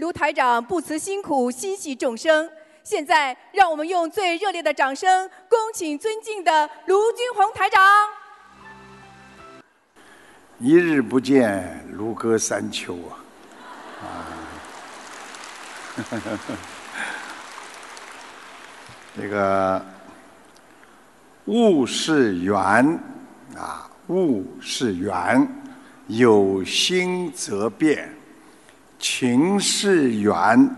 卢台长不辞辛苦，心系众生。现在，让我们用最热烈的掌声，恭请尊敬的卢军宏台长。一日不见，如隔三秋啊！啊，这个物是缘啊，物是缘，有心则变；情是缘，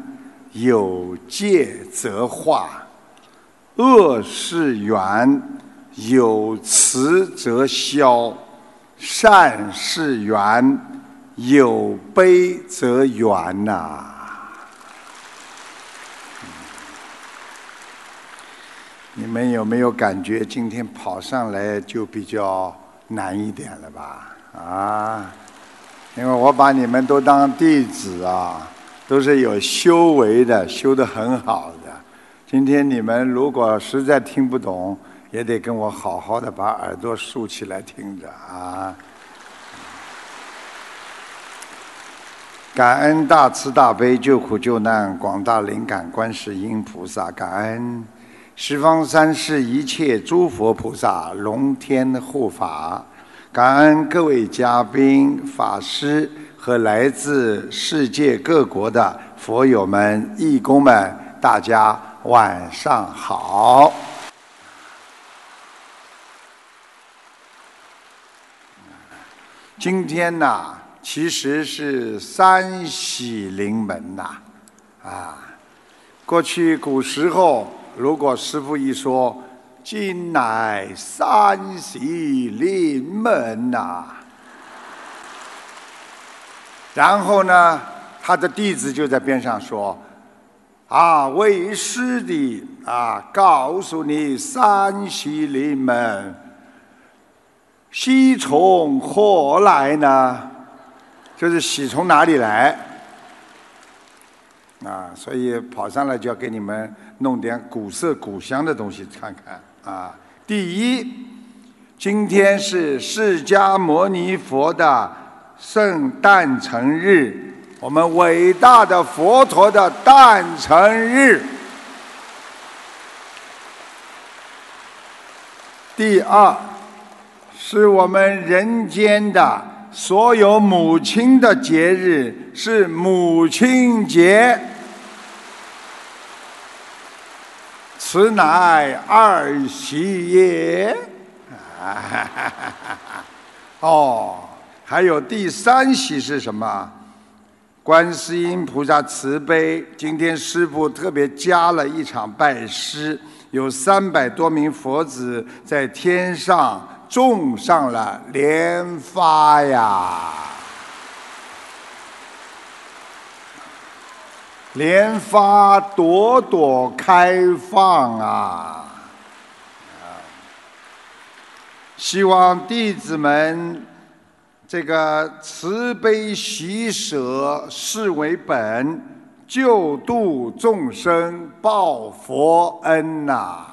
有戒则化；恶是缘，有慈则消。善是缘，有悲则圆呐。你们有没有感觉今天跑上来就比较难一点了吧？啊，因为我把你们都当弟子啊，都是有修为的，修得很好的。今天你们如果实在听不懂，也得跟我好好的把耳朵竖起来听着啊！感恩大慈大悲救苦救难广大灵感观世音菩萨，感恩十方三世一切诸佛菩萨龙天护法，感恩各位嘉宾法师和来自世界各国的佛友们义工们，大家晚上好。今天呐，其实是三喜临门呐，啊，过去古时候，如果师傅一说“今乃三喜临门”呐，然后呢，他的弟子就在边上说：“啊，为师的啊，告诉你三喜临门。”喜从何来呢？就是喜从哪里来？啊，所以跑上来就要给你们弄点古色古香的东西看看啊。第一，今天是释迦牟尼佛的圣诞辰日，我们伟大的佛陀的诞辰日。第二。是我们人间的所有母亲的节日，是母亲节。此乃二喜也。哦，还有第三喜是什么？观世音菩萨慈悲，今天师父特别加了一场拜师，有三百多名佛子在天上。种上了莲花呀，莲花朵朵开放啊！希望弟子们这个慈悲喜舍视为本，救度众生报佛恩呐！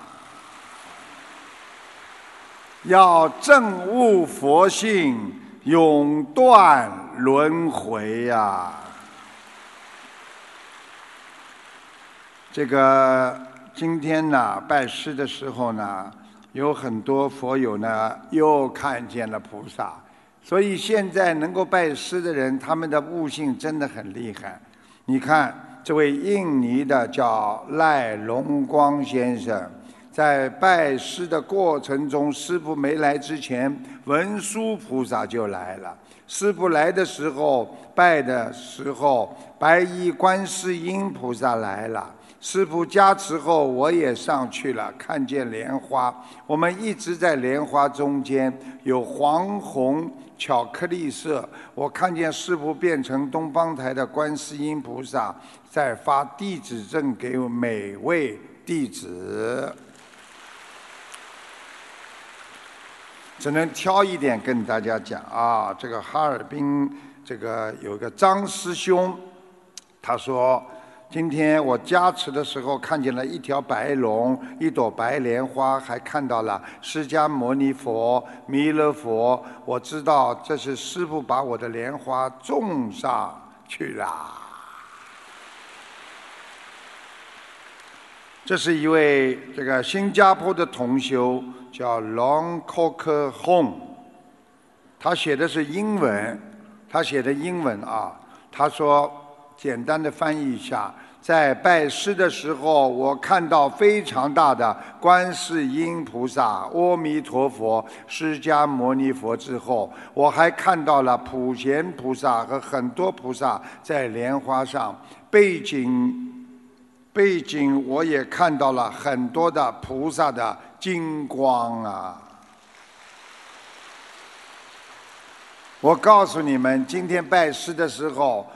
要证悟佛性，永断轮回呀！这个今天呢，拜师的时候呢，有很多佛友呢又看见了菩萨，所以现在能够拜师的人，他们的悟性真的很厉害。你看，这位印尼的叫赖龙光先生。在拜师的过程中，师傅没来之前，文殊菩萨就来了。师傅来的时候，拜的时候，白衣观世音菩萨来了。师傅加持后，我也上去了，看见莲花。我们一直在莲花中间，有黄红巧克力色。我看见师傅变成东方台的观世音菩萨，在发弟子证给每位弟子。只能挑一点跟大家讲啊，这个哈尔滨这个有个张师兄，他说今天我加持的时候看见了一条白龙，一朵白莲花，还看到了释迦牟尼佛、弥勒佛，我知道这是师傅把我的莲花种上去啦。这是一位这个新加坡的同修，叫 long cock home，他写的是英文，他写的英文啊，他说。简单的翻译一下。在拜师的时候，我看到非常大的观世音菩萨、阿弥陀佛、释迦牟尼佛之后，我还看到了普贤菩萨和很多菩萨在莲花上。背景，背景我也看到了很多的菩萨的金光啊！我告诉你们，今天拜师的时候。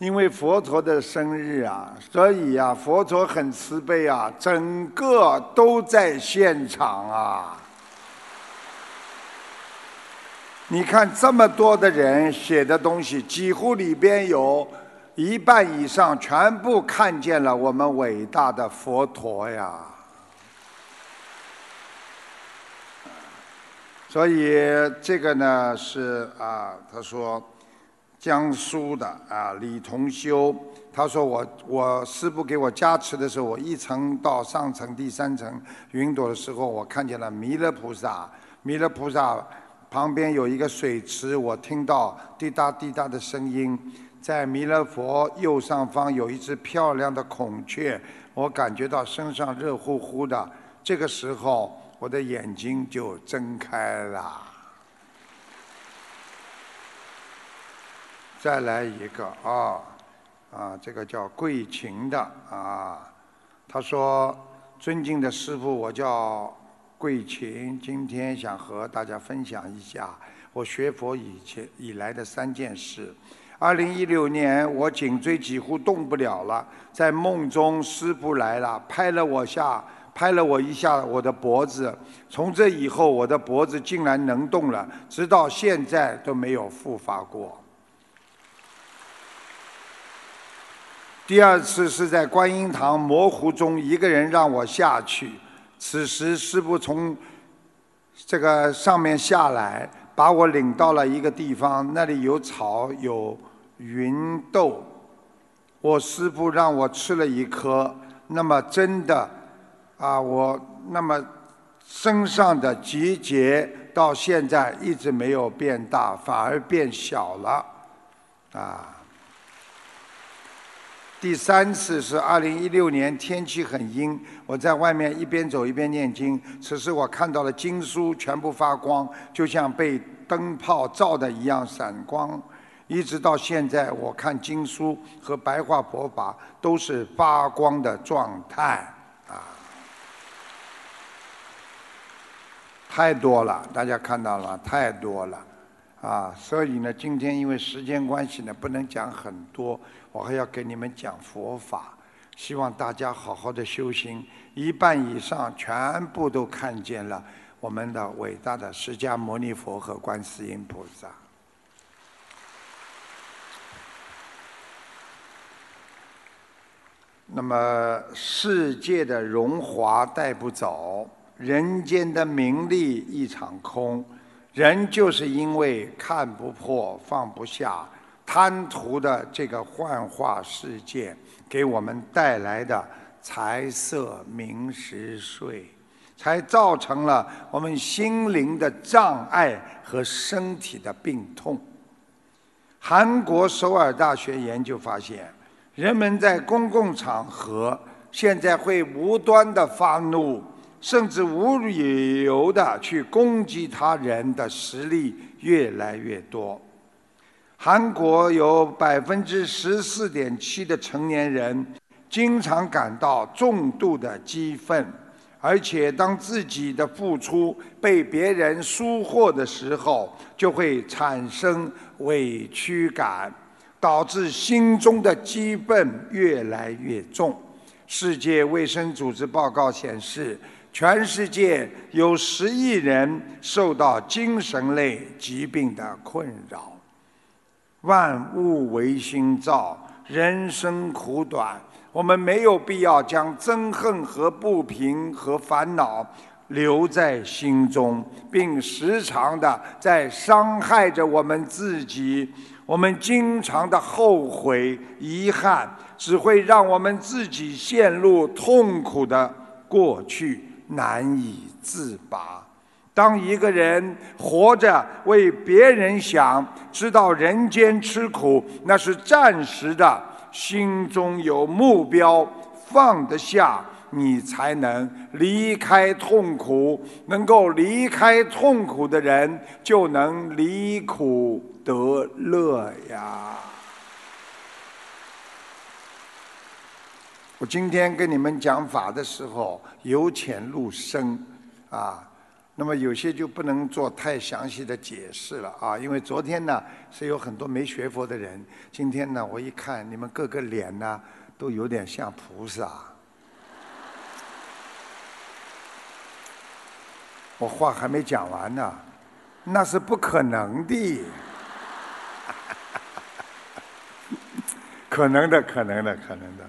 因为佛陀的生日啊，所以啊，佛陀很慈悲啊，整个都在现场啊。你看这么多的人写的东西，几乎里边有一半以上全部看见了我们伟大的佛陀呀。所以这个呢是啊，他说。江苏的啊，李同修，他说我我师父给我加持的时候，我一层到上层第三层云朵的时候，我看见了弥勒菩萨，弥勒菩萨旁边有一个水池，我听到滴答滴答的声音，在弥勒佛右上方有一只漂亮的孔雀，我感觉到身上热乎乎的，这个时候我的眼睛就睁开了。再来一个啊，啊，这个叫桂琴的啊，他说：“尊敬的师傅，我叫桂琴，今天想和大家分享一下我学佛以前以来的三件事。二零一六年，我颈椎几乎动不了了，在梦中师傅来了，拍了我下，拍了我一下我的脖子，从这以后我的脖子竟然能动了，直到现在都没有复发过。”第二次是在观音堂模糊中，一个人让我下去。此时师傅从这个上面下来，把我领到了一个地方，那里有草有芸豆。我师傅让我吃了一颗，那么真的啊，我那么身上的结节到现在一直没有变大，反而变小了，啊。第三次是二零一六年，天气很阴，我在外面一边走一边念经。此时我看到了经书全部发光，就像被灯泡照的一样闪光。一直到现在，我看经书和白话佛法都是发光的状态啊，太多了，大家看到了，太多了啊。所以呢，今天因为时间关系呢，不能讲很多。我还要给你们讲佛法，希望大家好好的修行，一半以上全部都看见了我们的伟大的释迦牟尼佛和观世音菩萨。那么世界的荣华带不走，人间的名利一场空，人就是因为看不破放不下。贪图的这个幻化世界给我们带来的财色名食睡，才造成了我们心灵的障碍和身体的病痛。韩国首尔大学研究发现，人们在公共场合现在会无端的发怒，甚至无理由的去攻击他人的实力越来越多。韩国有百分之十四点七的成年人经常感到重度的激愤，而且当自己的付出被别人疏忽的时候，就会产生委屈感，导致心中的激愤越来越重。世界卫生组织报告显示，全世界有十亿人受到精神类疾病的困扰。万物唯心造，人生苦短，我们没有必要将憎恨和不平和烦恼留在心中，并时常的在伤害着我们自己。我们经常的后悔、遗憾，只会让我们自己陷入痛苦的过去，难以自拔。当一个人活着为别人想，知道人间吃苦，那是暂时的，心中有目标，放得下。你才能离开痛苦，能够离开痛苦的人，就能离苦得乐呀。我今天跟你们讲法的时候，由浅入深，啊，那么有些就不能做太详细的解释了啊，因为昨天呢是有很多没学佛的人，今天呢我一看你们各个脸呢都有点像菩萨。我话还没讲完呢，那是不可能的，可能的，可能的，可能的。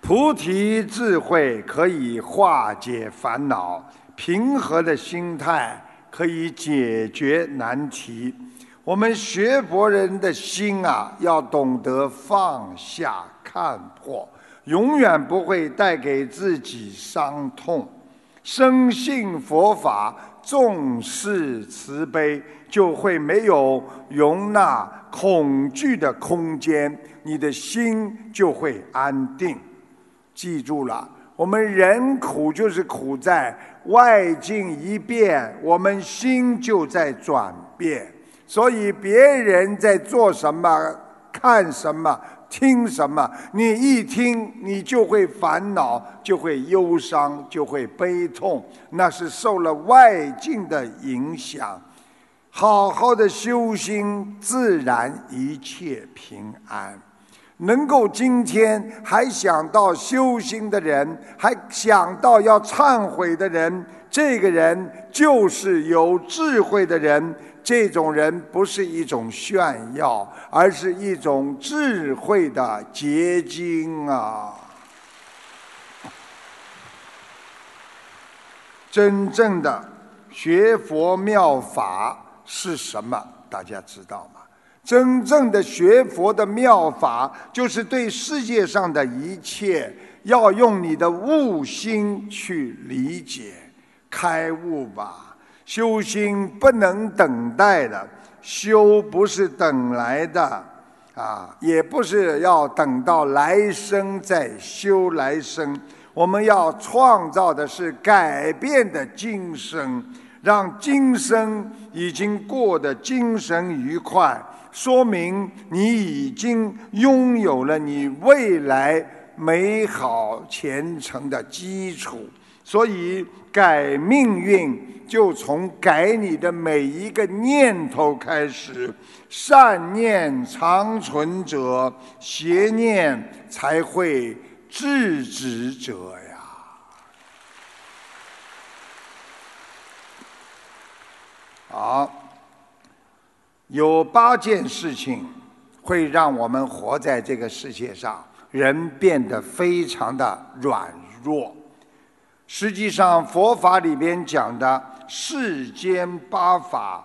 菩提智慧可以化解烦恼，平和的心态可以解决难题。我们学佛人的心啊，要懂得放下看破，永远不会带给自己伤痛。深信佛法，重视慈悲，就会没有容纳恐惧的空间，你的心就会安定。记住了，我们人苦就是苦在外境一变，我们心就在转变。所以别人在做什么，看什么。听什么？你一听，你就会烦恼，就会忧伤，就会悲痛。那是受了外境的影响。好好的修心，自然一切平安。能够今天还想到修心的人，还想到要忏悔的人，这个人就是有智慧的人。这种人不是一种炫耀，而是一种智慧的结晶啊！真正的学佛妙法是什么？大家知道吗？真正的学佛的妙法，就是对世界上的一切，要用你的悟心去理解、开悟吧。修心不能等待的，修不是等来的，啊，也不是要等到来生再修来生。我们要创造的是改变的今生，让今生已经过得精神愉快，说明你已经拥有了你未来美好前程的基础。所以改命运就从改你的每一个念头开始，善念长存者，邪念才会制止者呀。好，有八件事情会让我们活在这个世界上，人变得非常的软弱。实际上，佛法里边讲的世间八法，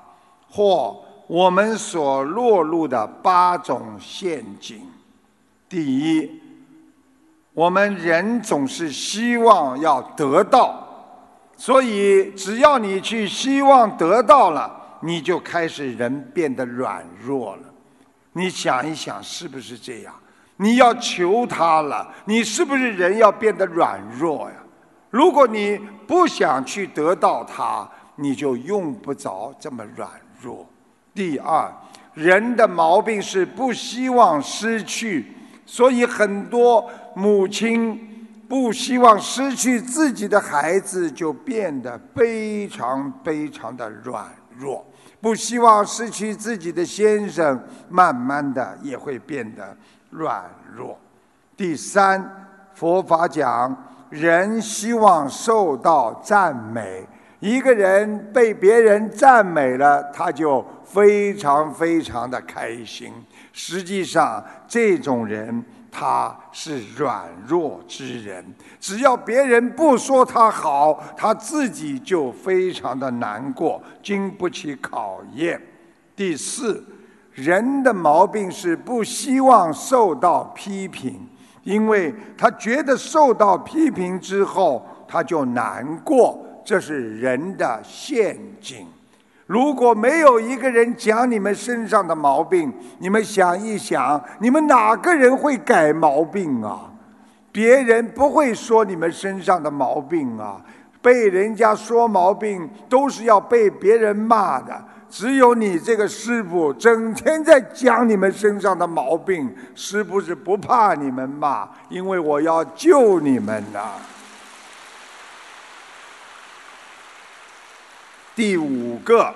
或我们所落入的八种陷阱。第一，我们人总是希望要得到，所以只要你去希望得到了，你就开始人变得软弱了。你想一想，是不是这样？你要求他了，你是不是人要变得软弱呀？如果你不想去得到他，你就用不着这么软弱。第二，人的毛病是不希望失去，所以很多母亲不希望失去自己的孩子，就变得非常非常的软弱；不希望失去自己的先生，慢慢的也会变得软弱。第三，佛法讲。人希望受到赞美，一个人被别人赞美了，他就非常非常的开心。实际上，这种人他是软弱之人，只要别人不说他好，他自己就非常的难过，经不起考验。第四，人的毛病是不希望受到批评，因为他觉得受到批评之后他就难过，这是人的陷阱。如果没有一个人讲你们身上的毛病，你们想一想，你们哪个人会改毛病啊？别人不会说你们身上的毛病啊，被人家说毛病都是要被别人骂的。只有你这个师傅整天在讲你们身上的毛病，是不是不怕你们骂？因为我要救你们呐。第五个，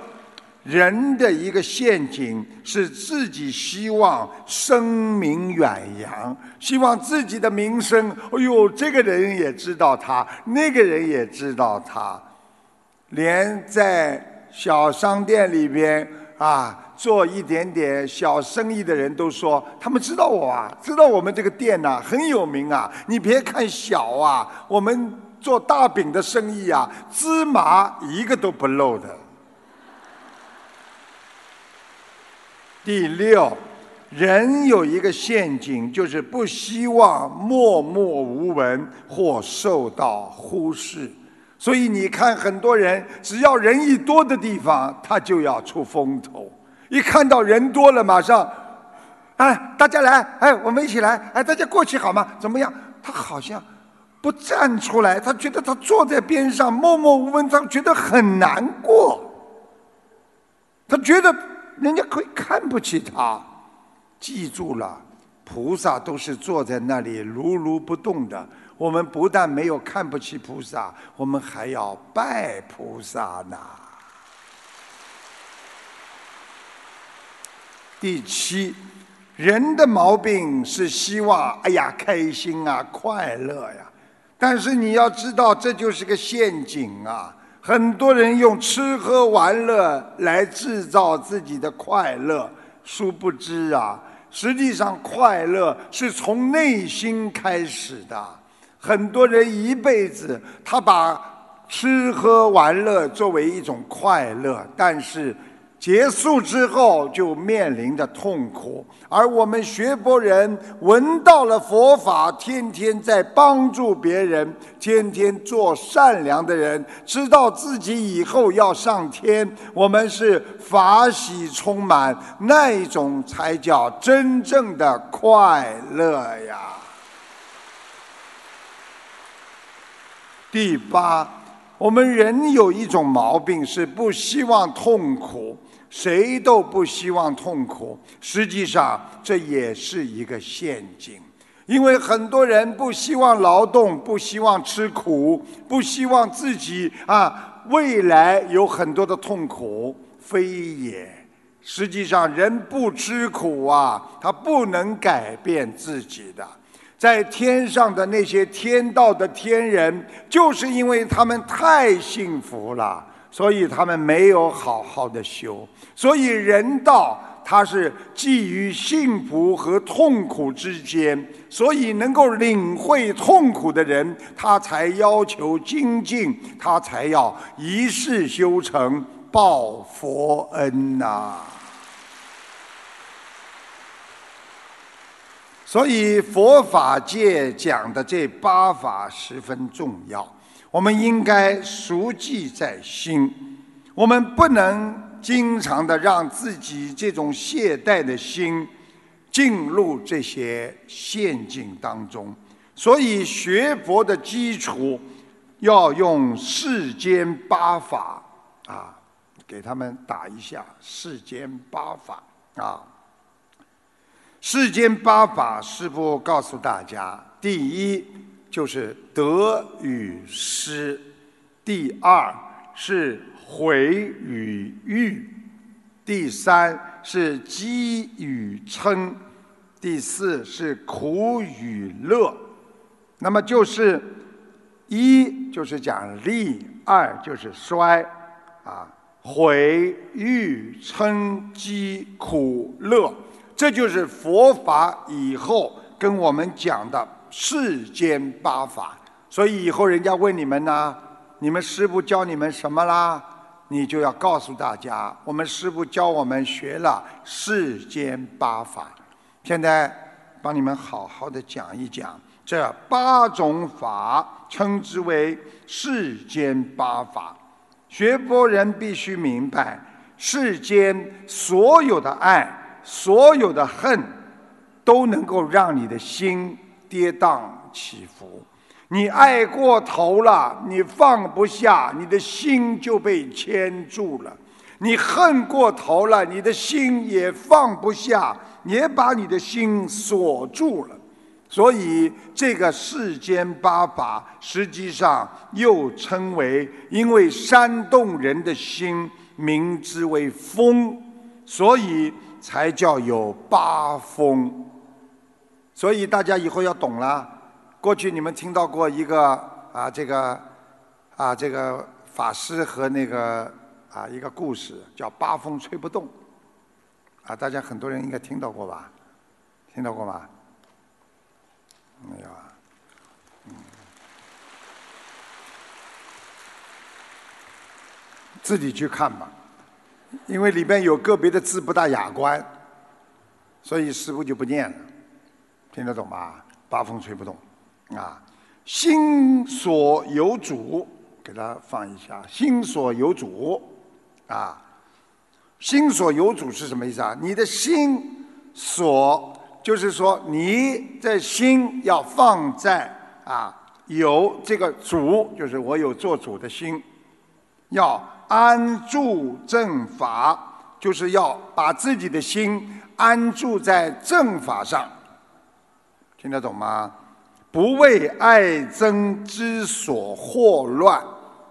人的一个陷阱是自己希望声名远扬，希望自己的名声，哎呦，这个人也知道他，那个人也知道他，连在小商店里边啊做一点点小生意的人都说，他们知道我啊，知道我们这个店呐很有名啊。你别看小啊，我们。做大饼的生意啊，芝麻一个都不漏的。第六，人有一个陷阱，就是不希望默默无闻或受到忽视。所以你看，很多人只要人一多的地方，他就要出风头。一看到人多了，马上，哎，大家来，哎，我们一起来，哎，大家过去好吗？怎么样？他好像。不站出来，他觉得他坐在边上默默无闻，他觉得很难过。他觉得人家可以看不起他。记住了，菩萨都是坐在那里如如不动的。我们不但没有看不起菩萨，我们还要拜菩萨呢。第七，人的毛病是希望哎呀开心啊，快乐呀。但是你要知道，这就是个陷阱啊！很多人用吃喝玩乐来制造自己的快乐，殊不知啊，实际上快乐是从内心开始的。很多人一辈子他把吃喝玩乐作为一种快乐，但是。结束之后就面临着痛苦，而我们学佛人闻到了佛法，天天在帮助别人，天天做善良的人，知道自己以后要上天，我们是法喜充满，那一种才叫真正的快乐呀。第八，我们人有一种毛病，是不希望痛苦。谁都不希望痛苦，实际上这也是一个陷阱，因为很多人不希望劳动，不希望吃苦，不希望自己啊未来有很多的痛苦，非也。实际上，人不吃苦啊，他不能改变自己的。在天上的那些天道的天人，就是因为他们太幸福了。所以他们没有好好的修，所以人道它是基于幸福和痛苦之间，所以能够领会痛苦的人，他才要求精进，他才要一世修成报佛恩呐。所以佛法界讲的这八法十分重要。我们应该熟记在心，我们不能经常的让自己这种懈怠的心进入这些陷阱当中。所以学佛的基础要用世间八法啊，给他们打一下世间八法啊。世间八法，师父告诉大家，第一。就是得与失，第二是毁与誉，第三是积与嗔，第四是苦与乐。那么就是一就是讲利，二就是衰，啊，毁誉嗔积苦乐，这就是佛法以后跟我们讲的。世间八法，所以以后人家问你们呢，你们师傅教你们什么啦？你就要告诉大家，我们师父教我们学了世间八法，现在帮你们好好的讲一讲这八种法，称之为世间八法。学佛人必须明白，世间所有的爱、所有的恨，都能够让你的心跌宕起伏。你爱过头了，你放不下，你的心就被牵住了；你恨过头了，你的心也放不下，也把你的心锁住了。所以，这个世间八法，实际上又称为，因为煽动人的心，名之为风，所以才叫有八风。所以大家以后要懂了。过去你们听到过一个啊，这个啊，这个法师和那个啊一个故事，叫“八风吹不动”。啊，大家很多人应该听到过吧？听到过吗？没有啊。嗯。自己去看吧，因为里边有个别的字不大雅观，所以师傅就不念了。听得懂吧？“八风吹不动”。啊，心所有主，给他放一下。心所有主，啊，心所有主是什么意思啊？你的心所，就是说你的心要放在啊，有这个主，就是我有做主的心，要安住正法，就是要把自己的心安住在正法上，听得懂吗？不为爱憎之所惑乱，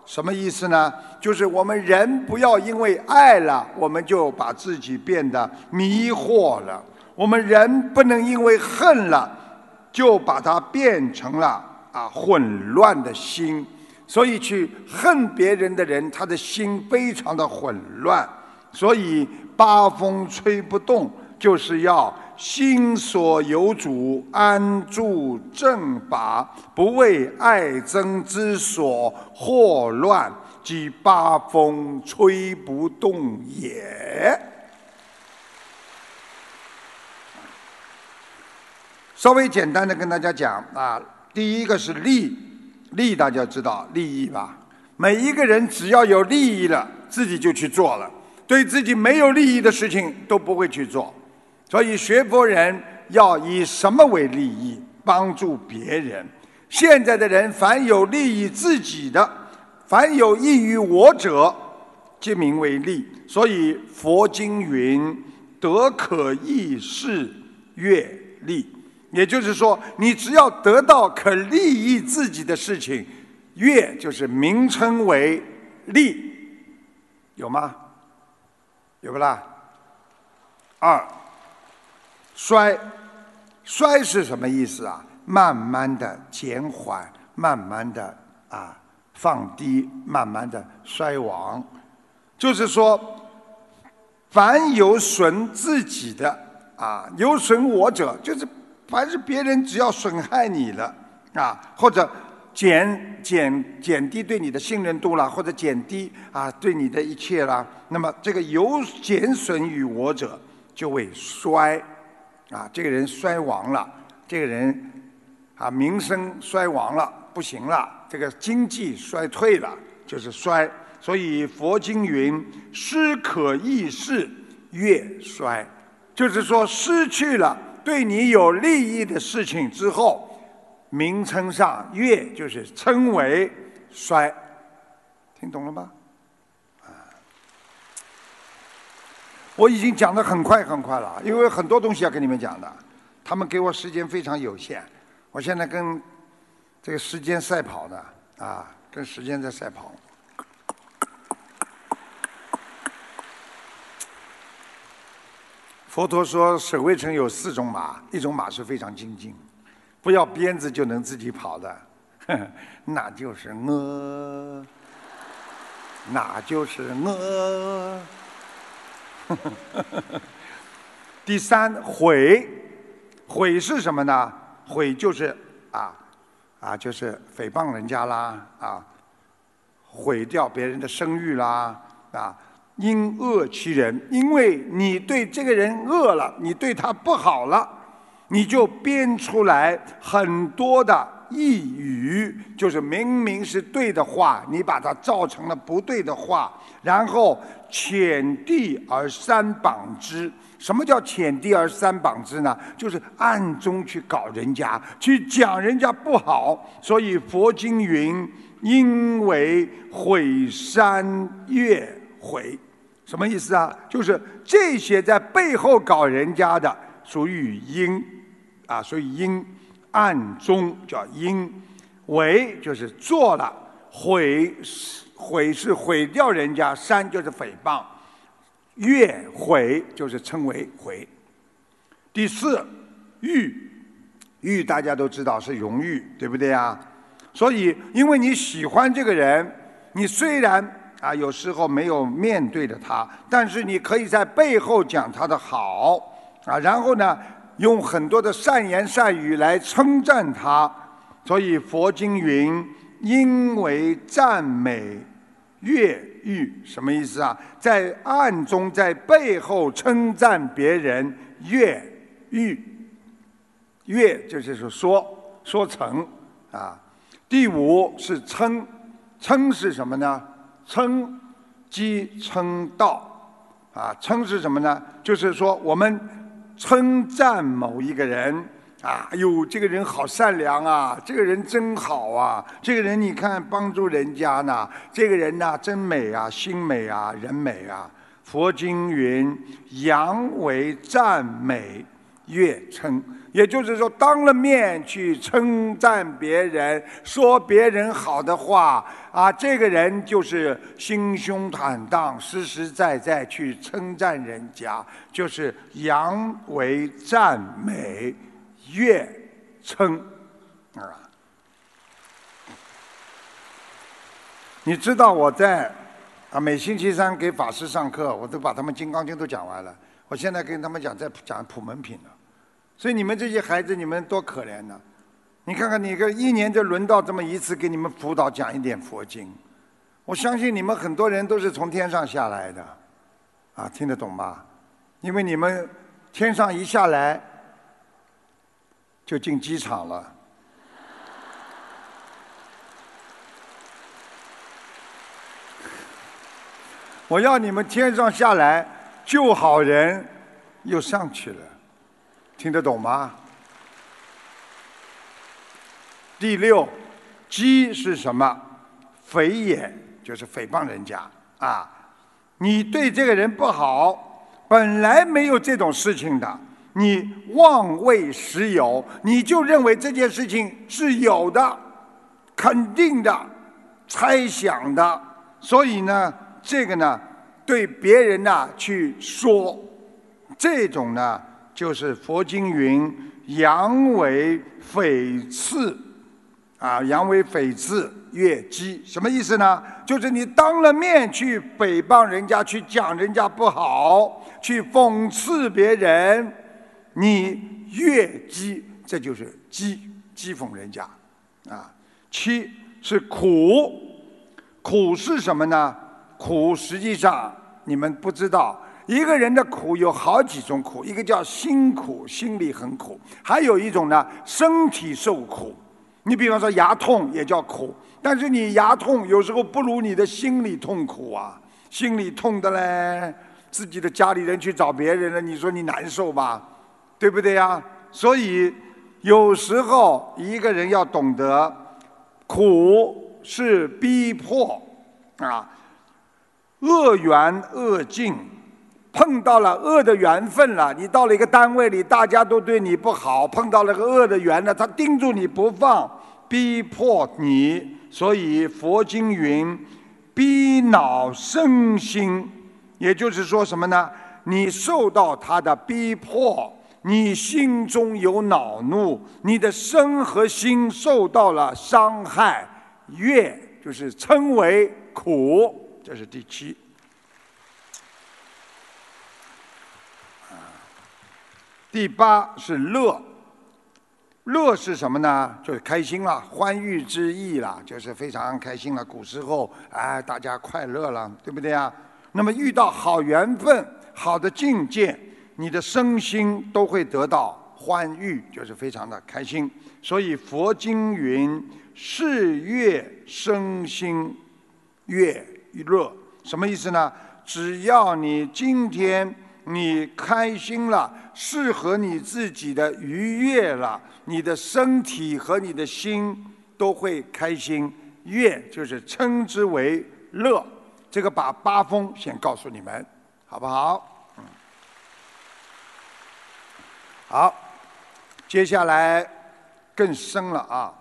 什么意思呢？就是我们人不要因为爱了，我们就把自己变得迷惑了；我们人不能因为恨了，就把它变成了啊混乱的心。所以去恨别人的人，他的心非常的混乱。所以八风吹不动，就是要。心所有主，安住正法，不为爱憎之所惑乱，即八风吹不动也。稍微简单的跟大家讲啊，第一个是利，利大家知道利益吧？每一个人只要有利益了，自己就去做了；对自己没有利益的事情都不会去做。所以学佛人要以什么为利益？帮助别人。现在的人凡有利益自己的，凡有益于我者，皆名为利。所以佛经云：“得可益事，越利。”也就是说，你只要得到可利益自己的事情，越就是名称为利，有吗？有不啦？二。衰，衰是什么意思啊？慢慢的减缓，慢慢的啊放低，慢慢的衰亡。就是说，凡有损自己的啊，有损我者，就是凡是别人只要损害你了啊，或者减减减低对你的信任度了，或者减低啊对你的一切了，那么这个有减损于我者，就会衰。啊，这个人衰亡了，这个人啊，名声衰亡了，不行了，这个经济衰退了，就是衰。所以佛经云：“失可易事，越衰。”就是说，失去了对你有利益的事情之后，名称上越就是称为衰。听懂了吗？我已经讲的很快很快了，因为很多东西要跟你们讲的，他们给我时间非常有限，我现在跟这个时间赛跑呢啊，跟时间在赛跑。佛陀说，舍卫城有四种马，一种马是非常精进，不要鞭子就能自己跑的，那就是我，那就是我。第三，毁，毁是什么呢？毁就是啊啊，就是诽谤人家啦啊，毁掉别人的声誉啦，啊，因恶欺人，因为你对这个人恶了，你对他不好了，你就编出来很多的异语，就是明明是对的话，你把它造成了不对的话，然后遣地而三绑之。什么叫遣地而三绑之呢？就是暗中去搞人家，去讲人家不好。所以佛经云：“因为毁山越毁。”什么意思啊？就是这些在背后搞人家的，属于因，啊，所以因暗中叫因为，就是做了毁毁是毁掉人家，山就是诽谤。越毁就是称为毁。第四，誉，誉大家都知道是荣誉，对不对啊？所以，因为你喜欢这个人，你虽然啊有时候没有面对着他，但是你可以在背后讲他的好啊，然后呢，用很多的善言善语来称赞他。所以佛经云：因为赞美。越狱什么意思啊？在暗中，在背后称赞别人，越狱，越就是说说成啊。第五是称，称是什么呢？称即称道啊。称是什么呢？就是说我们称赞某一个人。啊，哎呦，这个人好善良啊！这个人真好啊！这个人你看帮助人家呢，这个人呐真美啊，心美啊，人美啊。佛经云：阳为赞美，悦称。也就是说，当了面去称赞别人，说别人好的话啊，这个人就是心胸坦荡，实实在在去称赞人家，就是阳为赞美。越称啊！你知道我在啊每星期三给法师上课，我都把他们《金刚经》都讲完了。我现在跟他们讲在讲普门品了，所以你们这些孩子，你们多可怜呢！你看看，你个一年就轮到这么一次，给你们辅导讲一点佛经。我相信你们很多人都是从天上下来的，啊，听得懂吗？因为你们天上一下来。就进机场了。我要你们天上下来救好人，又上去了，听得懂吗？第六，鸡是什么？诽也，就是诽谤人家啊！你对这个人不好，本来没有这种事情的。你妄为实有，你就认为这件事情是有的、肯定的、猜想的，所以呢，这个呢，对别人呢去说，这种呢，就是佛经云阳为讽刺，啊，阳为讽刺，越激，什么意思呢？就是你当了面去诽谤人家，去讲人家不好，去讽刺别人。你越讥，这就是讥讥讽人家，啊，七是苦，苦是什么呢？苦实际上你们不知道，一个人的苦有好几种苦，一个叫辛苦，心里很苦；还有一种呢，身体受苦。你比方说牙痛也叫苦，但是你牙痛有时候不如你的心里痛苦啊，心里痛的嘞，自己的家里人去找别人了，你说你难受吧？对不对呀？所以有时候一个人要懂得，苦是逼迫啊，恶缘恶境，碰到了恶的缘分了。你到了一个单位里，大家都对你不好，碰到了个恶的缘了，他盯住你不放，逼迫你。所以佛经云：逼恼生心，也就是说什么呢？你受到他的逼迫。你心中有恼怒，你的身和心受到了伤害，怨就是称为苦，这是第七。第八是乐，乐是什么呢？就是开心了，欢愉之意了，就是非常开心了。古时候，哎，大家快乐了，对不对啊？那么遇到好缘分、好的境界，你的身心都会得到欢愉，就是非常的开心。所以佛经云：“是悦身心悦乐。”什么意思呢？只要你今天你开心了，适合你自己的愉悦了，你的身体和你的心都会开心。悦就是称之为乐。这个把八风先告诉你们，好不好？嗯。好，接下来更深了啊。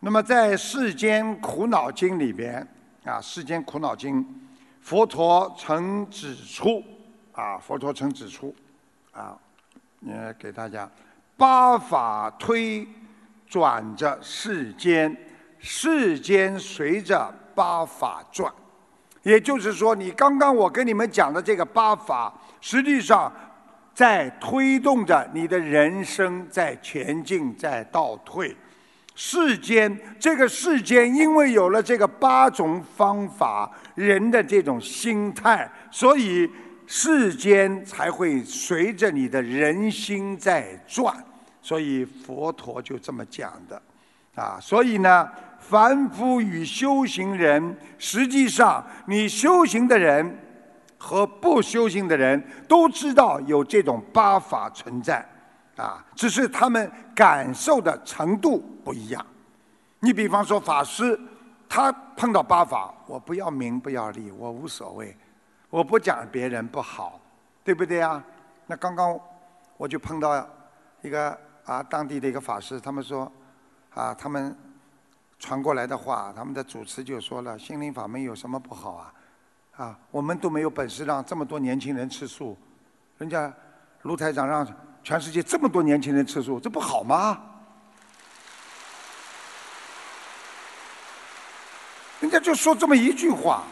那么在《世间苦恼经》里边啊，《世间苦恼经》。佛陀曾指出，啊，佛陀曾指出，啊，你给大家，八法推转着世间，世间随着八法转。也就是说，你刚刚我跟你们讲的这个八法，实际上在推动着你的人生在前进，在倒退。世间这个世间，因为有了这个八种方法，人的这种心态，所以世间才会随着你的人心在转。所以佛陀就这么讲的，啊，所以呢，凡夫与修行人，实际上你修行的人和不修行的人都知道有这种八法存在。啊，只是他们感受的程度不一样。你比方说法师，他碰到八法，我不要名不要利，我无所谓，我不讲别人不好，对不对啊？那刚刚我就碰到一个啊当地的一个法师，他们说啊，他们传过来的话，他们的主持就说了，心灵法门有什么不好啊？啊，我们都没有本事让这么多年轻人吃素，人家卢台长让。全世界这么多年轻人吃素，这不好吗？人家就说这么一句话，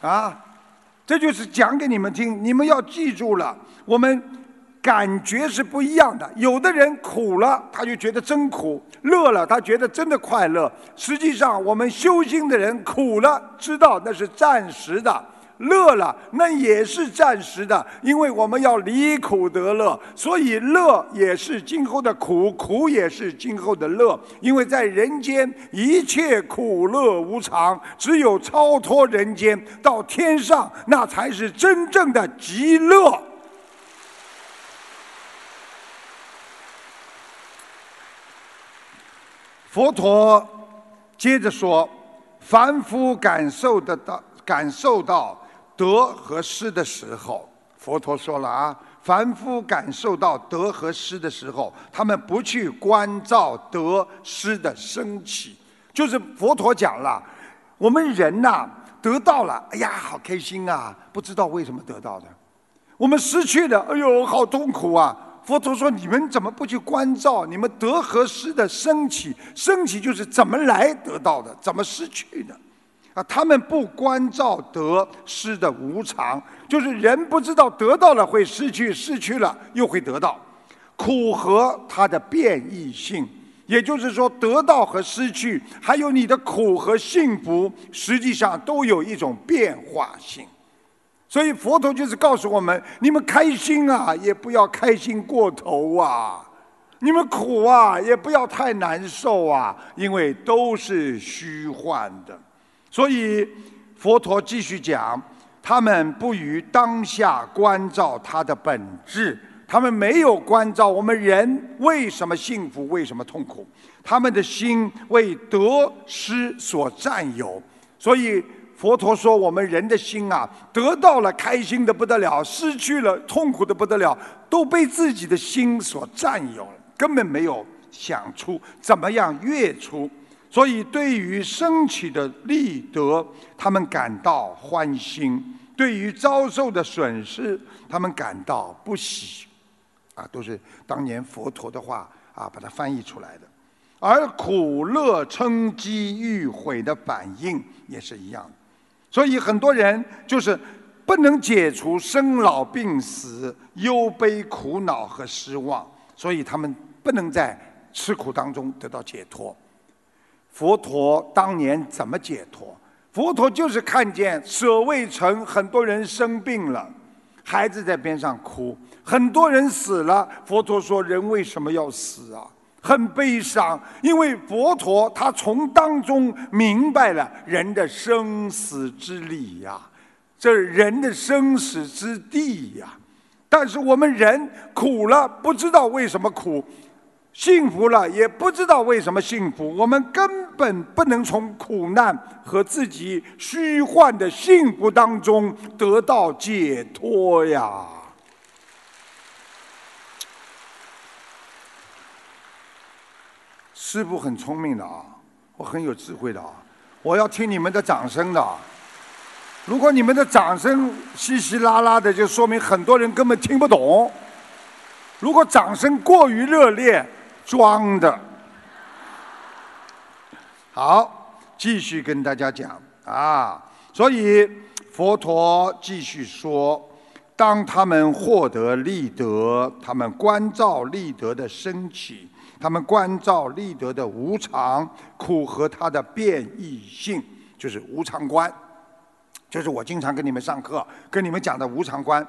啊，这就是讲给你们听，你们要记住了。我们感觉是不一样的，有的人苦了，他就觉得真苦；乐了，他觉得真的快乐。实际上，我们修心的人苦了，知道那是暂时的。乐了，那也是暂时的，因为我们要离苦得乐，所以乐也是今后的苦，苦也是今后的乐。因为在人间，一切苦乐无常，只有超脱人间，到天上，那才是真正的极乐。佛陀接着说：凡夫感受得到，感受到。得和失的时候，佛陀说了啊，凡夫感受到得和失的时候，他们不去关照得失的升起，就是佛陀讲了，我们人呐得到了，哎呀，好开心啊，不知道为什么得到的；我们失去了，哎呦，好痛苦啊。佛陀说，你们怎么不去关照你们得和失的升起？升起就是怎么来得到的，怎么失去的？啊，他们不关照得失的无常，就是人不知道得到了会失去，失去了又会得到，苦和它的变异性，也就是说，得到和失去，还有你的苦和幸福，实际上都有一种变化性。所以佛陀就是告诉我们：你们开心啊，也不要开心过头啊；你们苦啊，也不要太难受啊，因为都是虚幻的。所以，佛陀继续讲，他们不于当下关照他的本质，他们没有关照我们人为什么幸福，为什么痛苦，他们的心为得失所占有。所以，佛陀说，我们人的心啊，得到了开心的不得了，失去了痛苦的不得了，都被自己的心所占有了，根本没有想出怎么样越出。所以，对于升起的利得，他们感到欢心；对于遭受的损失，他们感到不喜。啊，都是当年佛陀的话啊，把它翻译出来的。而苦乐嗔机欲毁的反应也是一样的。所以，很多人就是不能解除生老病死、忧悲苦恼和失望，所以他们不能在吃苦当中得到解脱。佛陀当年怎么解脱？佛陀就是看见舍卫城很多人生病了，孩子在边上哭，很多人死了。佛陀说：“人为什么要死啊？”很悲伤，因为佛陀他从当中明白了人的生死之理呀，这人的生死之地呀。但是我们人苦了，不知道为什么苦；幸福了，也不知道为什么幸福。我们根本不能从苦难和自己虚幻的幸福当中得到解脱呀。师傅很聪明的啊，我很有智慧的啊，我要听你们的掌声的。如果你们的掌声稀稀拉拉的，就说明很多人根本听不懂。如果掌声过于热烈，装的。好，继续跟大家讲啊，所以佛陀继续说，当他们获得利德，他们关照利德的升起。他们关照立德的无常、苦和它的变异性，就是无常观，就是我经常跟你们上课、跟你们讲的无常观。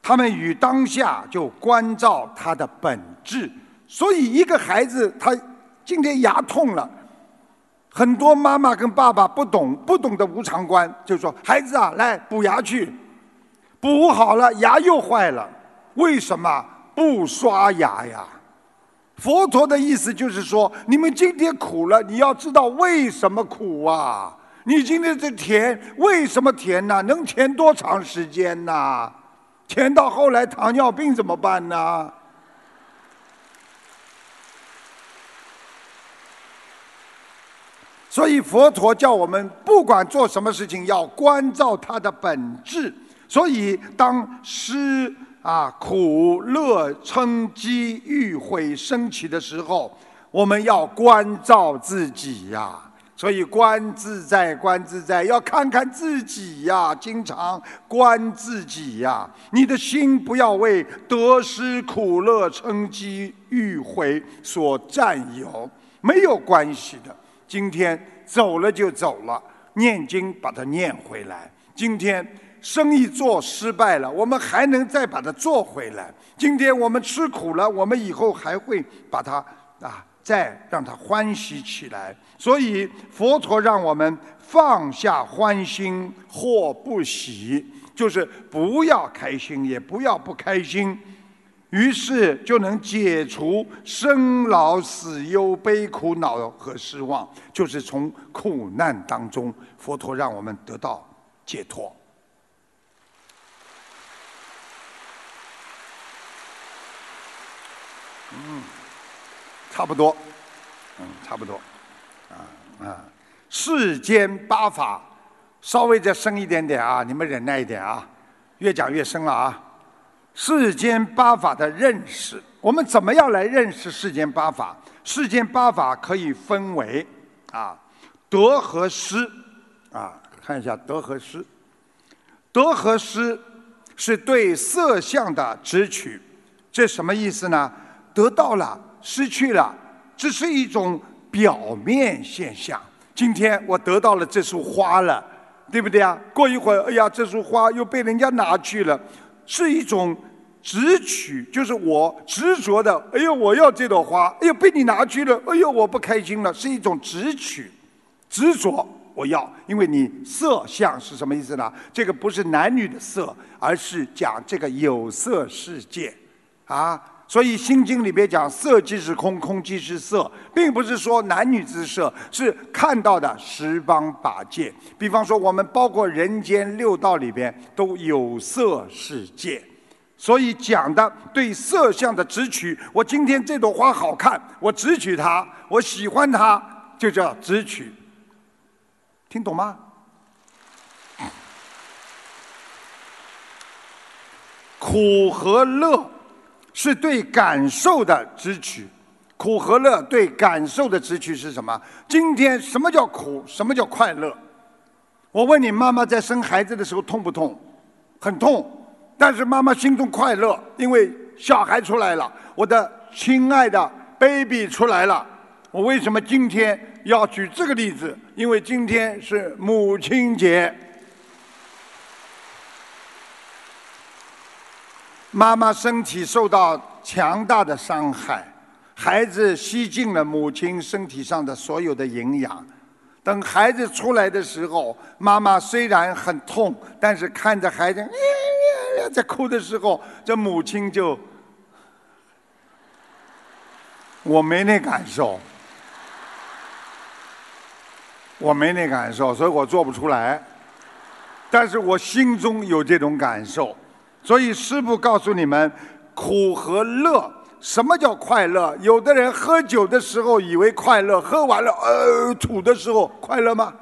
他们与当下就关照它的本质。所以，一个孩子他今天牙痛了，很多妈妈跟爸爸不懂，不懂得无常观，就说：“孩子啊，来补牙去，补好了牙又坏了，为什么不刷牙呀？”佛陀的意思就是说，你们今天苦了，你要知道为什么苦啊？你今天这甜为什么甜呢？能甜多长时间呢？甜到后来糖尿病怎么办呢？所以佛陀叫我们不管做什么事情，要关照它的本质。所以当师。啊，苦乐嗔机欲悔升起的时候，我们要关照自己呀。所以观自在，观自在，要看看自己呀。经常观自己呀，你的心不要为得失苦乐嗔机欲悔所占有，没有关系的。今天走了就走了，念经把它念回来。今天。生意做失败了，我们还能再把它做回来。今天我们吃苦了，我们以后还会把它啊，再让它欢喜起来。所以佛陀让我们放下欢心或不喜，就是不要开心，也不要不开心，于是就能解除生老死忧悲苦恼和失望，就是从苦难当中，佛陀让我们得到解脱。嗯，差不多，嗯，差不多，啊啊，世间八法，稍微再深一点点啊，你们忍耐一点啊，越讲越深了啊。世间八法的认识，我们怎么样来认识世间八法？世间八法可以分为啊，德和失，啊，看一下德和失。德和失是对色相的执取，这什么意思呢？得到了，失去了，只是一种表面现象。今天我得到了这束花了，对不对啊？过一会儿，哎呀，这束花又被人家拿去了，是一种执取，就是我执着的。哎呦，我要这朵花，哎呦，被你拿去了，哎呦，我不开心了，是一种执取，执着我要，因为你色相是什么意思呢？这个不是男女的色，而是讲这个有色世界，啊。所以《心经》里边讲“色即是空，空即是色”，并不是说男女之色，是看到的十方八界。比方说，我们包括人间六道里边都有色世界，所以讲的对色相的执取。我今天这朵花好看，我执取它，我喜欢它，就叫执取。听懂吗？苦和乐。是对感受的支取，苦和乐对感受的支取是什么？今天什么叫苦？什么叫快乐？我问你，妈妈在生孩子的时候痛不痛？很痛，但是妈妈心中快乐，因为小孩出来了，我的亲爱的 baby 出来了。我为什么今天要举这个例子，因为今天是母亲节。妈妈身体受到强大的伤害，孩子吸进了母亲身体上的所有的营养。等孩子出来的时候，妈妈虽然很痛，但是看着孩子在哭的时候，这母亲就我没那感受，我没那感受，所以我做不出来。但是我心中有这种感受。所以师父告诉你们，苦和乐，什么叫快乐？有的人喝酒的时候以为快乐，喝完了呃吐的时候快乐吗？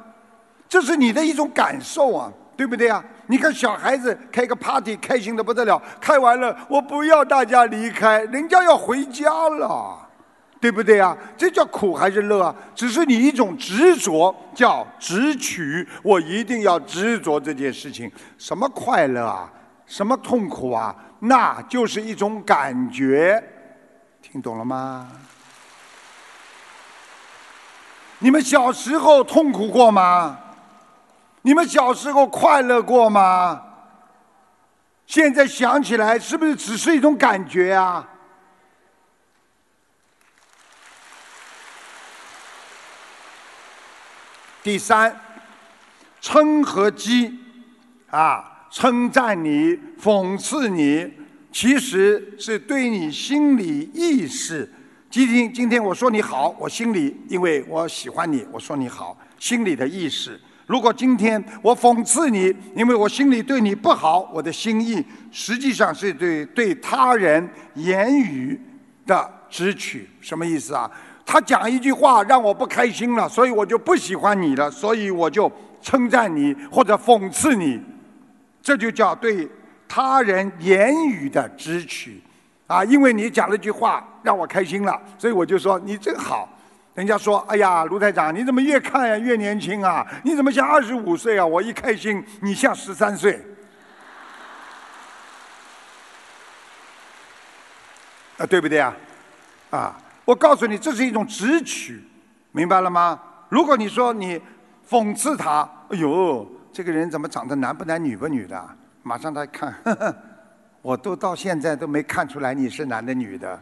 这是你的一种感受啊，对不对啊？你看小孩子开个 party，开心的不得了，开完了我不要大家离开，人家要回家了，对不对啊？这叫苦还是乐啊？只是你一种执着，叫执取，我一定要执着这件事情。什么快乐啊？什么痛苦啊？那就是一种感觉，听懂了吗？你们小时候痛苦过吗？你们小时候快乐过吗？现在想起来，是不是只是一种感觉啊？第三，嗔和讥，啊。称赞你、讽刺你，其实是对你心理意识。今天，今天我说你好，我心里因为我喜欢你，我说你好，心里的意识。如果今天我讽刺你，因为我心里对你不好，我的心意实际上是对对他人言语的支取。什么意思啊？他讲一句话让我不开心了，所以我就不喜欢你了，所以我就称赞你或者讽刺你。这就叫对他人言语的支取，啊，因为你讲了句话让我开心了，所以我就说你真好。人家说，哎呀，卢台长，你怎么越看呀越年轻啊？你怎么像二十五岁啊？我一开心，你像十三岁。啊，对不对啊？啊，我告诉你，这是一种直取，明白了吗？如果你说你讽刺他，哎呦。这个人怎么长得男不男女不女的？马上他看，我都到现在都没看出来你是男的女的，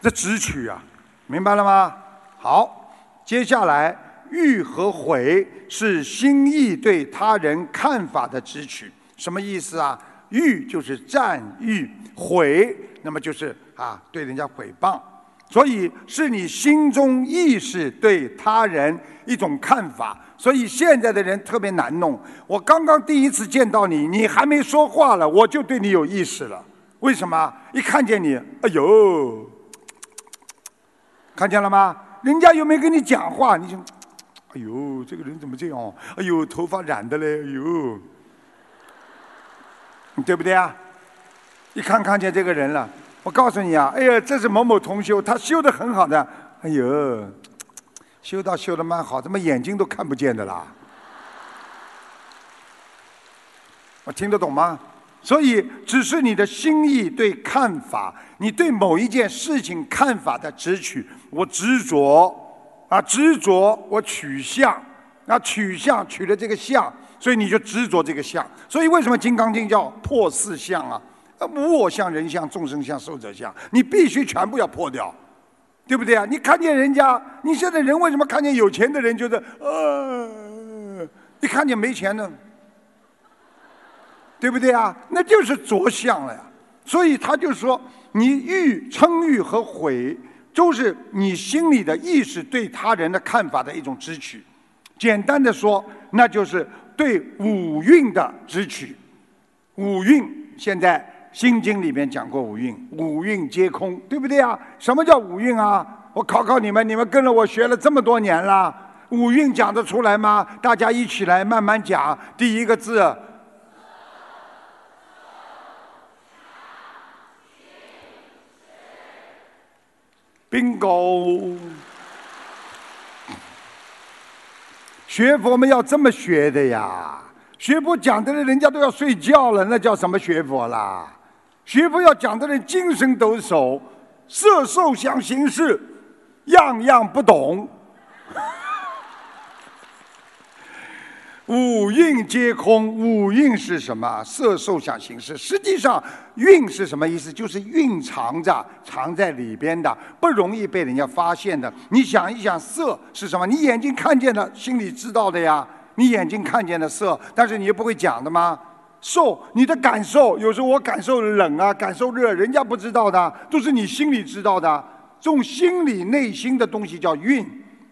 这直取啊，明白了吗？好，接下来欲和悔是心意对他人看法的直取，什么意思啊？欲就是赞誉，悔那么就是啊对人家诽谤。所以是你心中意识对他人一种看法，所以现在的人特别难弄。我刚刚第一次见到你，你还没说话了，我就对你有意识了。为什么？一看见你，哎呦，看见了吗？人家又没跟你讲话，你就，哎呦，这个人怎么这样？哎呦，头发染的嘞，哎呦，对不对啊？一看看见这个人了。我告诉你啊，哎呀，这是某某同修，他修的很好的。哎呦，修道修的蛮好，怎么眼睛都看不见的啦？我听得懂吗？所以，只是你的心意对看法，你对某一件事情看法的执取。我执着啊，执着我取相，啊取相取了这个相，所以你就执着这个相。所以为什么《金刚经》叫破四相啊？无我相、人相、众生相、寿者相，你必须全部要破掉，对不对啊？你看见人家，你现在人为什么看见有钱的人觉得呃，你看见没钱呢？对不对啊？那就是着相了呀。所以他就说，你欲称欲和悔，都是你心里的意识对他人的看法的一种支取。简单的说，那就是对五蕴的支取。五蕴现在。心经里面讲过五蕴，五蕴皆空，对不对啊？什么叫五蕴啊？我考考你们，你们跟了我学了这么多年了，五蕴讲得出来吗？大家一起来慢慢讲。第一个字，bingo。学佛们要这么学的呀，学佛讲的人家都要睡觉了，那叫什么学佛啦？学佛要讲的人精神抖擞，色受想行识，样样不懂，五蕴皆空。五蕴是什么？色受想行识。实际上，蕴是什么意思？就是蕴藏着，藏在里边的，不容易被人家发现的。你想一想，色是什么？你眼睛看见的，心里知道的呀。你眼睛看见的色，但是你又不会讲的吗？受，你的感受，有时候我感受冷啊，感受热，人家不知道的，都是你心里知道的。这种心理内心的东西叫蕴。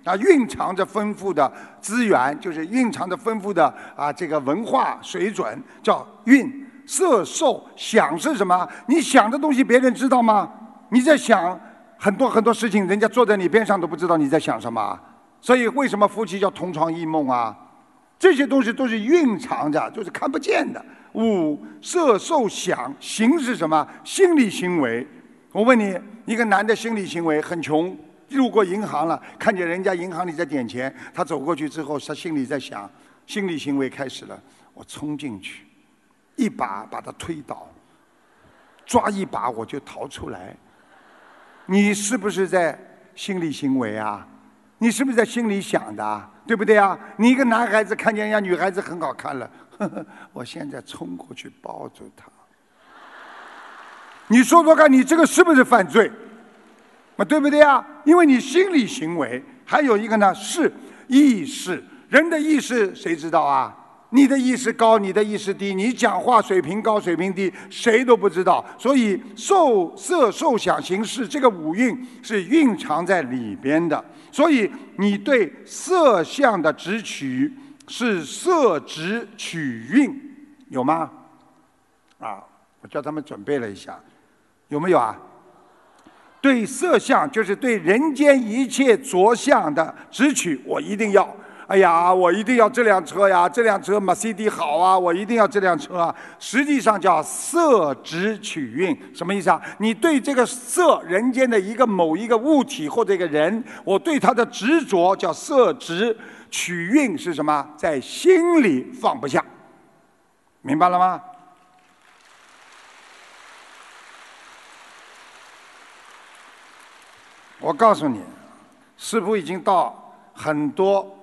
啊，蕴藏着丰富的资源，就是蕴藏着丰富的啊，这个文化水准叫蕴。色受想是什么？你想的东西别人知道吗？你在想很多很多事情，人家坐在你边上都不知道你在想什么。所以为什么夫妻叫同床异梦啊？这些东西都是蕴藏着，就是看不见的。五色受想行是什么？心理行为。我问你，一个男的心理行为很穷。路过银行了，看见人家银行里在点钱，他走过去之后，他心里在想，心理行为开始了，我冲进去，一把把他推倒，抓一把我就逃出来。你是不是在心理行为啊？你是不是在心里想的？对不对啊？你一个男孩子看见人家女孩子很好看了，呵呵，我现在冲过去抱住他。你说说看，你这个是不是犯罪？啊，对不对啊？因为你心理行为，还有一个呢是意识。人的意识谁知道啊？你的意识高，你的意识低，你讲话水平高水平低，谁都不知道。所以受色受想行识这个五蕴是蕴藏在里边的。所以你对色相的执取是色执取蕴，有吗？啊，我叫他们准备了一下，有没有啊？对色相就是对人间一切着相的执取，我一定要。哎呀，我一定要这辆车呀，这辆车马 C D 好啊，我一定要这辆车啊。实际上叫色执取运，什么意思啊？你对这个色，人间的一个某一个物体或者一个人，我对他的执着叫色执取运是什么？在心里放不下，明白了吗？我告诉你，师傅已经到很多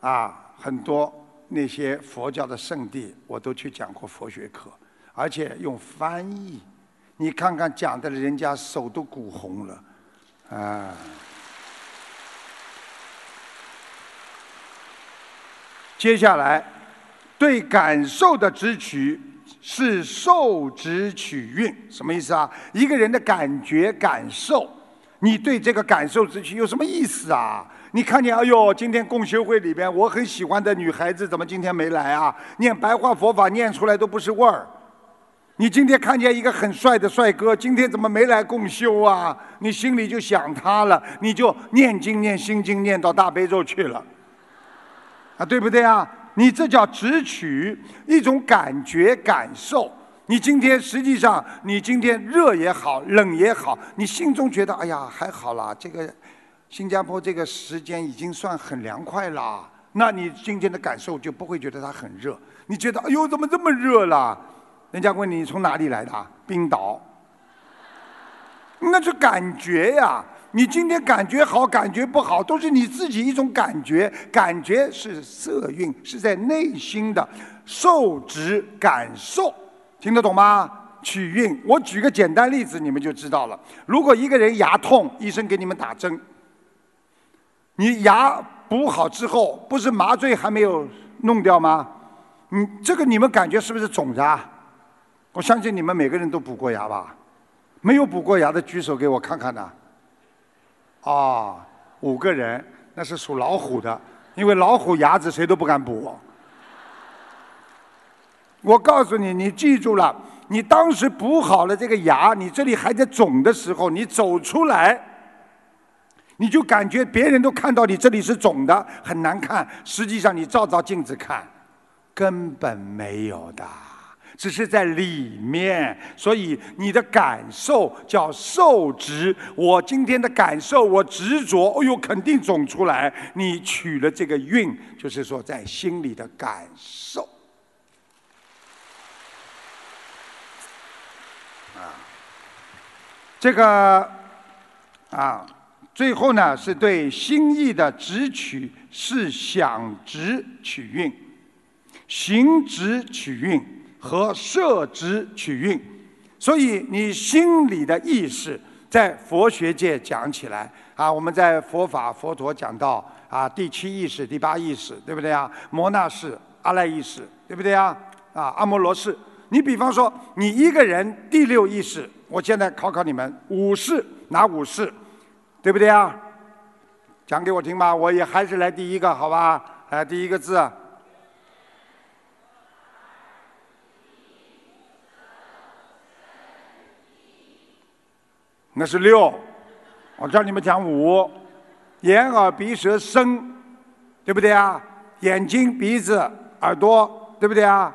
啊很多那些佛教的圣地，我都去讲过佛学课，而且用翻译。你看看讲的人家手都鼓红了，啊。接下来，对感受的执取是受执取运，什么意思啊？一个人的感觉感受。你对这个感受之取有什么意思啊？你看见，哎呦，今天共修会里边我很喜欢的女孩子怎么今天没来啊？念白话佛法念出来都不是味儿。你今天看见一个很帅的帅哥，今天怎么没来共修啊？你心里就想他了，你就念经念心经念到大悲咒去了，啊，对不对啊？你这叫直取一种感觉感受。你今天实际上，你今天热也好，冷也好，你心中觉得哎呀还好啦，这个新加坡这个时间已经算很凉快啦。那你今天的感受就不会觉得它很热，你觉得哎呦怎么这么热啦？人家问你从哪里来的？冰岛，那是感觉呀。你今天感觉好，感觉不好，都是你自己一种感觉。感觉是色蕴，是在内心的受值感受。听得懂吗？取运，我举个简单例子，你们就知道了。如果一个人牙痛，医生给你们打针，你牙补好之后，不是麻醉还没有弄掉吗？你这个你们感觉是不是肿着？我相信你们每个人都补过牙吧？没有补过牙的举手给我看看呐。啊，啊五个人，那是属老虎的，因为老虎牙子谁都不敢补。我告诉你，你记住了，你当时补好了这个牙，你这里还在肿的时候，你走出来，你就感觉别人都看到你这里是肿的，很难看。实际上你照照镜子看，根本没有的，只是在里面。所以你的感受叫受执。我今天的感受，我执着，哎呦，肯定总出来。你取了这个运，就是说在心里的感受。啊这个啊，最后呢是对心意的直取是想直取运，行直取运和摄直取运。所以你心里的意识，在佛学界讲起来啊，我们在佛法佛陀讲到啊，第七意识、第八意识，对不对啊？摩那识、阿赖意识，对不对啊？啊，阿摩罗识。你比方说，你一个人第六意识，我现在考考你们，五识哪五识？对不对啊？讲给我听吧，我也还是来第一个，好吧？来第一个字。那是六，我叫你们讲五，眼耳鼻舌身，对不对啊？眼睛、鼻子、耳朵，对不对啊？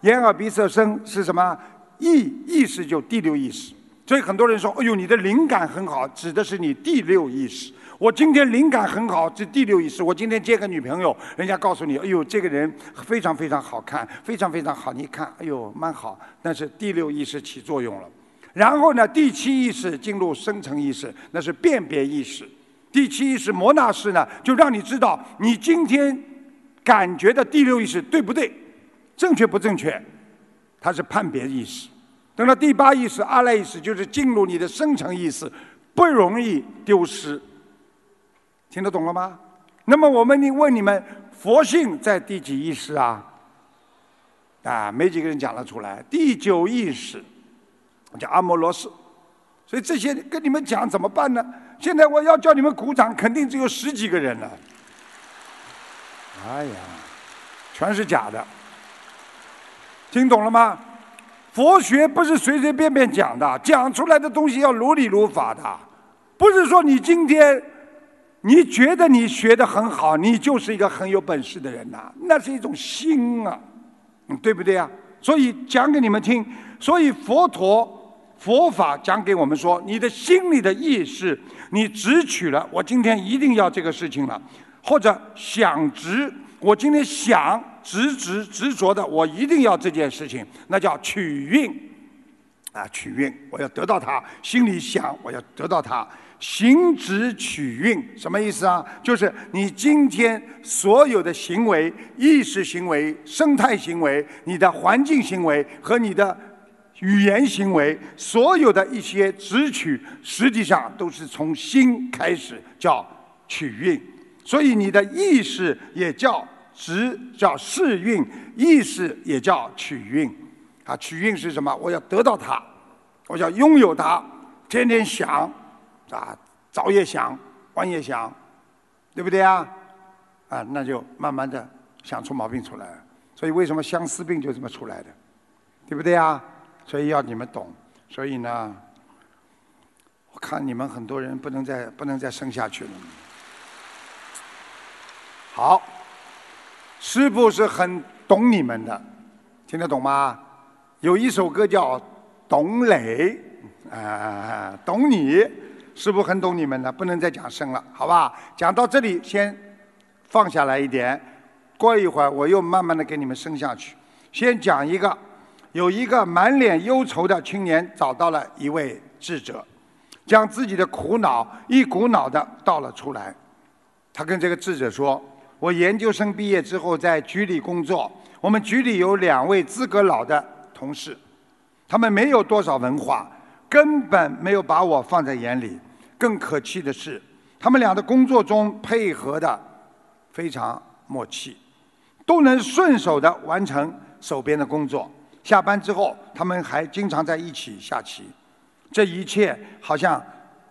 眼耳鼻舌身是什么？意意识就第六意识。所以很多人说：“哎呦，你的灵感很好，指的是你第六意识。”我今天灵感很好，这第六意识。我今天接个女朋友，人家告诉你：“哎呦，这个人非常非常好看，非常非常好。”你看，哎呦，蛮好。但是第六意识起作用了。然后呢，第七意识进入深层意识，那是辨别意识。第七意识摩那识呢，就让你知道你今天感觉的第六意识对不对，正确不正确，它是判别意识。等到第八意识阿赖意识，就是进入你的深层意识，不容易丢失。听得懂了吗？那么我们你问你们，佛性在第几意识啊？啊，没几个人讲得出来。第九意识。叫阿摩罗斯，所以这些跟你们讲怎么办呢？现在我要叫你们鼓掌，肯定只有十几个人了。哎呀，全是假的，听懂了吗？佛学不是随随便便讲的，讲出来的东西要如理如法的，不是说你今天你觉得你学的很好，你就是一个很有本事的人呐，那是一种心啊，对不对啊？所以讲给你们听，所以佛陀。佛法讲给我们说，你的心里的意识，你执取了，我今天一定要这个事情了，或者想执，我今天想执执执着的，我一定要这件事情，那叫取运，啊，取运，我要得到它，心里想我要得到它，行执取运，什么意思啊？就是你今天所有的行为、意识行为、生态行为、你的环境行为和你的。语言行为，所有的一些直取，实际上都是从心开始，叫取运。所以你的意识也叫直，叫试运，意识也叫取运。啊，取运是什么？我要得到它，我要拥有它，天天想，啊，早也想，晚也想，对不对啊？啊，那就慢慢的想出毛病出来了。所以为什么相思病就这么出来的？对不对啊？所以要你们懂，所以呢，我看你们很多人不能再不能再生下去了。好，师傅是很懂你们的，听得懂吗？有一首歌叫《懂磊》，啊，懂你，师傅很懂你们的，不能再讲生了，好吧？讲到这里先放下来一点，过一会儿我又慢慢的给你们生下去，先讲一个。有一个满脸忧愁的青年找到了一位智者，将自己的苦恼一股脑的倒了出来。他跟这个智者说：“我研究生毕业之后在局里工作，我们局里有两位资格老的同事，他们没有多少文化，根本没有把我放在眼里。更可气的是，他们俩的工作中配合的非常默契，都能顺手的完成手边的工作。”下班之后，他们还经常在一起下棋。这一切好像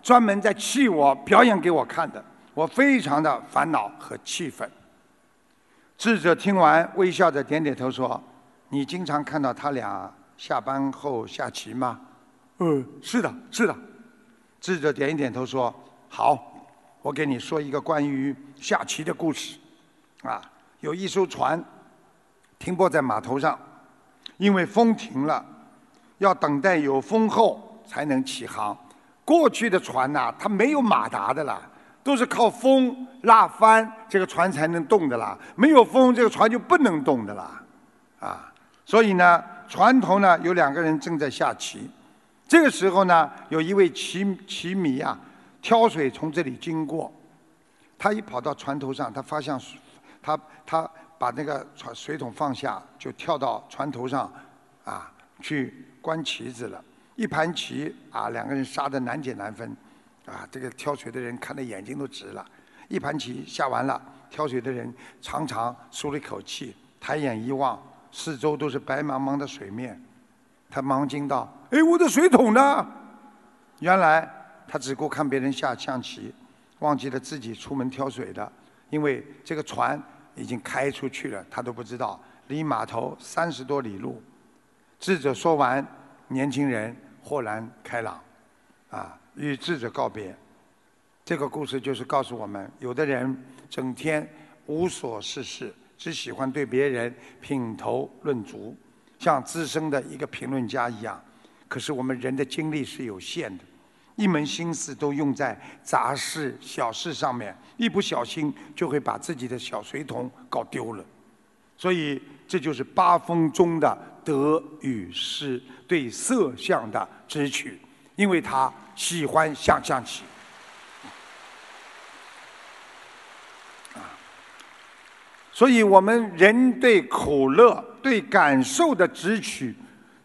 专门在气我，表演给我看的。我非常的烦恼和气愤。智者听完，微笑着点点头说：“你经常看到他俩下班后下棋吗？”“嗯，是的，是的。”智者点一点头说：“好，我给你说一个关于下棋的故事。啊，有一艘船停泊在码头上。”因为风停了，要等待有风后才能起航。过去的船呐，它没有马达的啦，都是靠风拉帆，这个船才能动的啦。没有风，这个船就不能动的啦。啊，所以呢，船头呢有两个人正在下棋。这个时候呢，有一位棋棋迷啊，挑水从这里经过。他一跑到船头上，他发现，他他。把那个船水桶放下，就跳到船头上，啊，去观棋子了。一盘棋啊，两个人杀得难解难分，啊，这个挑水的人看得眼睛都直了。一盘棋下完了，挑水的人长长舒了一口气，抬眼一望，四周都是白茫茫的水面，他忙惊道：“哎，我的水桶呢？”原来他只顾看别人下象棋，忘记了自己出门挑水的，因为这个船已经开出去了，他都不知道，离码头三十多里路。智者说完，年轻人。豁然开朗，啊，与智者告别。这个故事就是告诉我们：有的人整天无所事事，只喜欢对别人品头论足，像资深的一个评论家一样。可是我们人的精力是有限的，一门心思都用在杂事小事上面，一不小心就会把自己的小水桶搞丢了。所以，这就是八风中的得与失。对色相的支取，因为他喜欢下象棋。啊，所以我们人对苦乐、对感受的支取，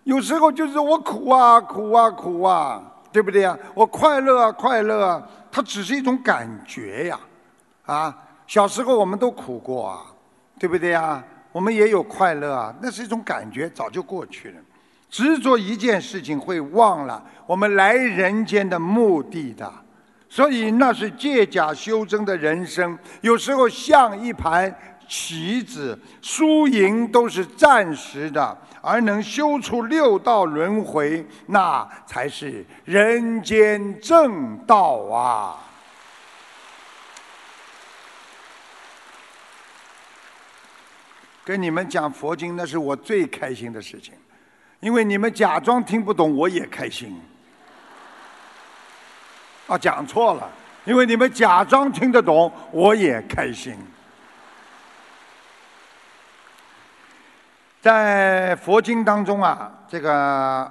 有时候就是我苦啊、苦啊、苦啊，对不对呀？我快乐啊、快乐啊，它只是一种感觉呀。啊，小时候我们都苦过啊，对不对呀？我们也有快乐啊，那是一种感觉，早就过去了。执着一件事情会忘了我们来人间的目的的，所以那是借假修真的人生。有时候像一盘棋子，输赢都是暂时的，而能修出六道轮回，那才是人间正道啊！跟你们讲佛经，那是我最开心的事情。因为你们假装听不懂，我也开心。啊，讲错了，因为你们假装听得懂，我也开心。在佛经当中啊，这个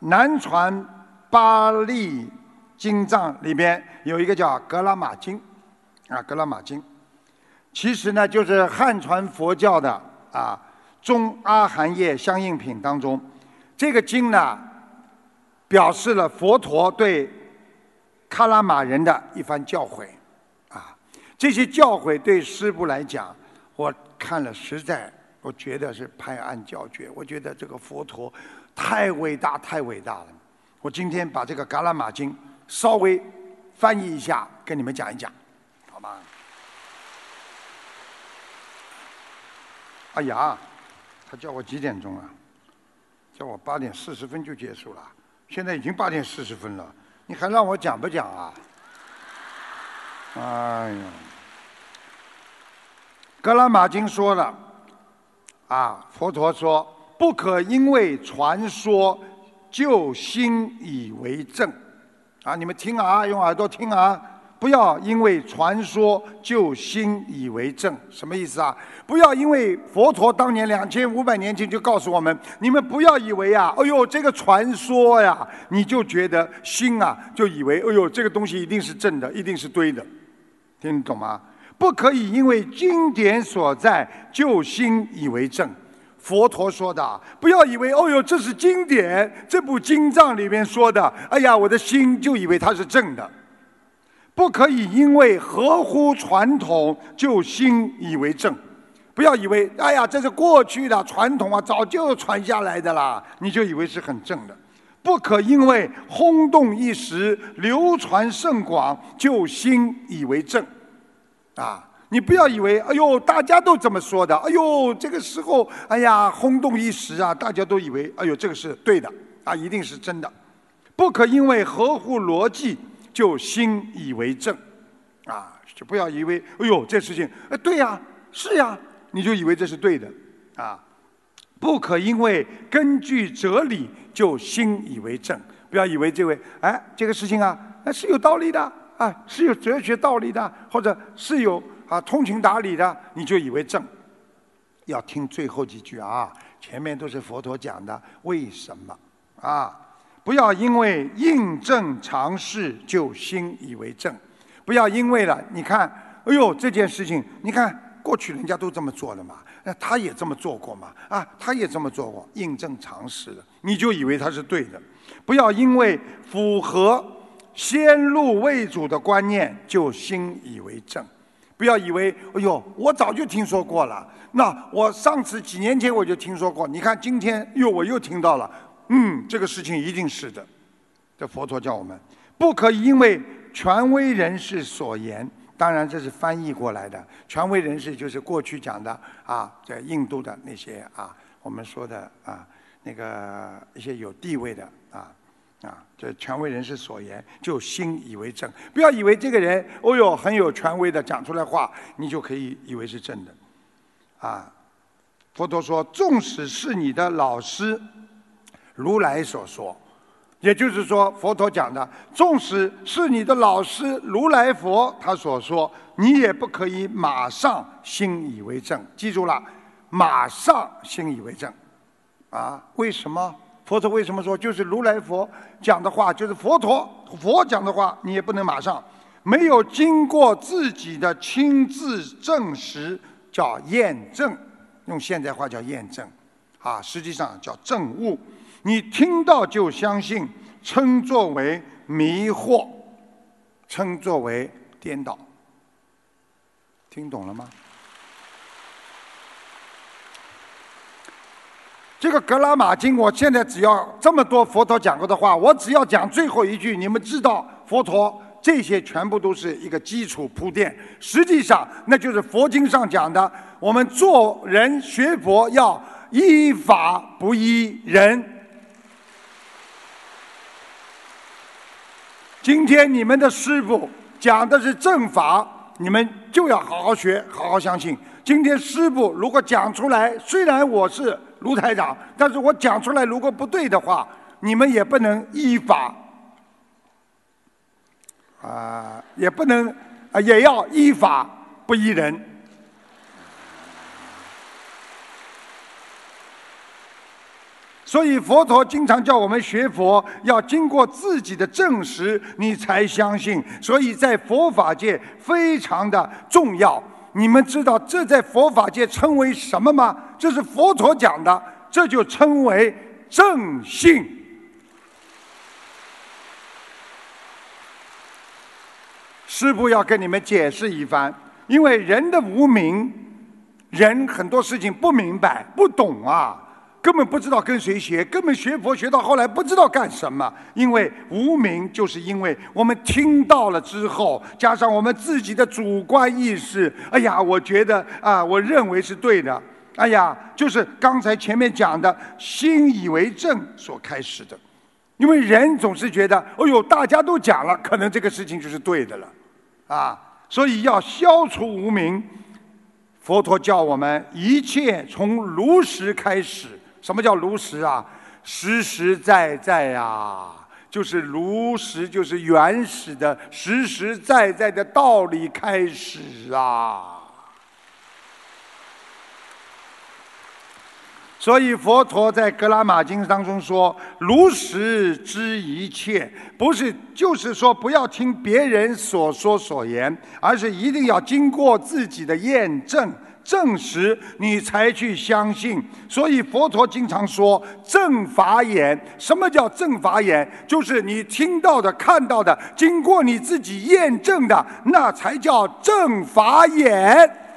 南传巴利经藏里边有一个叫《格拉玛经》，啊，《格拉玛经》，其实呢就是汉传佛教的啊中阿含叶相应品当中。这个经呢，表示了佛陀对喀拉玛人的一番教诲，啊，这些教诲对师父来讲，我看了实在，我觉得是拍案叫绝。我觉得这个佛陀太伟大，太伟大了。我今天把这个伽拉玛经稍微翻译一下，跟你们讲一讲，好吗？哎呀，他叫我几点钟啊？叫我八点四十分就结束了，现在已经八点四十分了，你还让我讲不讲啊？哎呀，格拉马经说了，啊，佛陀说不可因为传说就心以为正，啊，你们听啊，用耳朵听啊。不要因为传说就心以为正，什么意思啊？不要因为佛陀当年两千五百年前就告诉我们，你们不要以为啊，哎呦这个传说呀，你就觉得心啊就以为，哎呦这个东西一定是正的，一定是对的，听懂吗？不可以因为经典所在就心以为正。佛陀说的，不要以为，哦呦这是经典，这部经藏里面说的，哎呀我的心就以为它是正的。不可以因为合乎传统就心以为正，不要以为哎呀这是过去的传统啊，早就传下来的啦，你就以为是很正的。不可因为轰动一时、流传甚广就心以为正，啊，你不要以为哎呦大家都这么说的，哎呦这个时候哎呀轰动一时啊，大家都以为哎呦这个是对的啊，一定是真的。不可因为合乎逻辑。就心以为正，啊，就不要以为，哎呦，这事情，哎，对呀，是呀，你就以为这是对的，啊，不可因为根据哲理就心以为正，不要以为这位，哎，这个事情啊，那是有道理的，啊，是有哲学道理的，或者是有啊通情达理的，你就以为正，要听最后几句啊，前面都是佛陀讲的，为什么，啊。不要因为印证常识就心以为正，不要因为了你看，哎呦这件事情，你看过去人家都这么做的嘛，那他也这么做过嘛，啊，他也这么做过，印证常识了，你就以为他是对的，不要因为符合先入为主的观念就心以为正，不要以为，哎呦，我早就听说过了，那我上次几年前我就听说过，你看今天又我又听到了，嗯，这个事情一定是的，这佛陀教我们。不可以因为权威人士所言。当然，这是翻译过来的。权威人士就是过去讲的啊，在印度的那些啊，我们说的啊，那个一些有地位的啊啊，这权威人士所言，就心以为正。不要以为这个人哦哟很有权威的讲出来话，你就可以以为是正的啊。佛陀说，纵使是你的老师，如来所说。也就是说，佛陀讲的，纵使是你的老师如来佛他所说，你也不可以马上心以为正。记住了，马上心以为正，啊？为什么？佛陀为什么说，就是如来佛讲的话，就是佛陀佛讲的话，你也不能马上，没有经过自己的亲自证实，叫验证，用现代话叫验证，啊，实际上叫证悟。你听到就相信，称作为迷惑，称作为颠倒，听懂了吗？这个格拉玛经，我现在只要这么多佛陀讲过的话，我只要讲最后一句，你们知道佛陀这些全部都是一个基础铺垫，实际上那就是佛经上讲的，我们做人学佛要依法不依人。今天你们的师傅讲的是正法，你们就要好好学，好好相信。今天师傅如果讲出来，虽然我是卢台长，但是我讲出来如果不对的话，你们也不能依法，啊，也不能，啊，也要依法不依人。所以佛陀经常叫我们学佛，要经过自己的证实，你才相信。所以在佛法界非常的重要。你们知道这在佛法界称为什么吗？这是佛陀讲的，这就称为正信。师父要跟你们解释一番，因为人的无名，人很多事情不明白、不懂啊。根本不知道跟谁学，根本学佛学到后来不知道干什么，因为无名，就是因为我们听到了之后，加上我们自己的主观意识，哎呀，我觉得啊，我认为是对的，哎呀，就是刚才前面讲的心以为正所开始的，因为人总是觉得，哎呦，大家都讲了，可能这个事情就是对的了，啊，所以要消除无名，佛陀教我们一切从如实开始。什么叫如实啊？实实在在啊，就是如实，就是原始的、实实在在的道理开始啊。所以佛陀在《格拉玛经》当中说：“如实知一切，不是就是说不要听别人所说所言，而是一定要经过自己的验证。”证实你才去相信，所以佛陀经常说正法眼。什么叫正法眼？就是你听到的、看到的，经过你自己验证的，那才叫正法眼。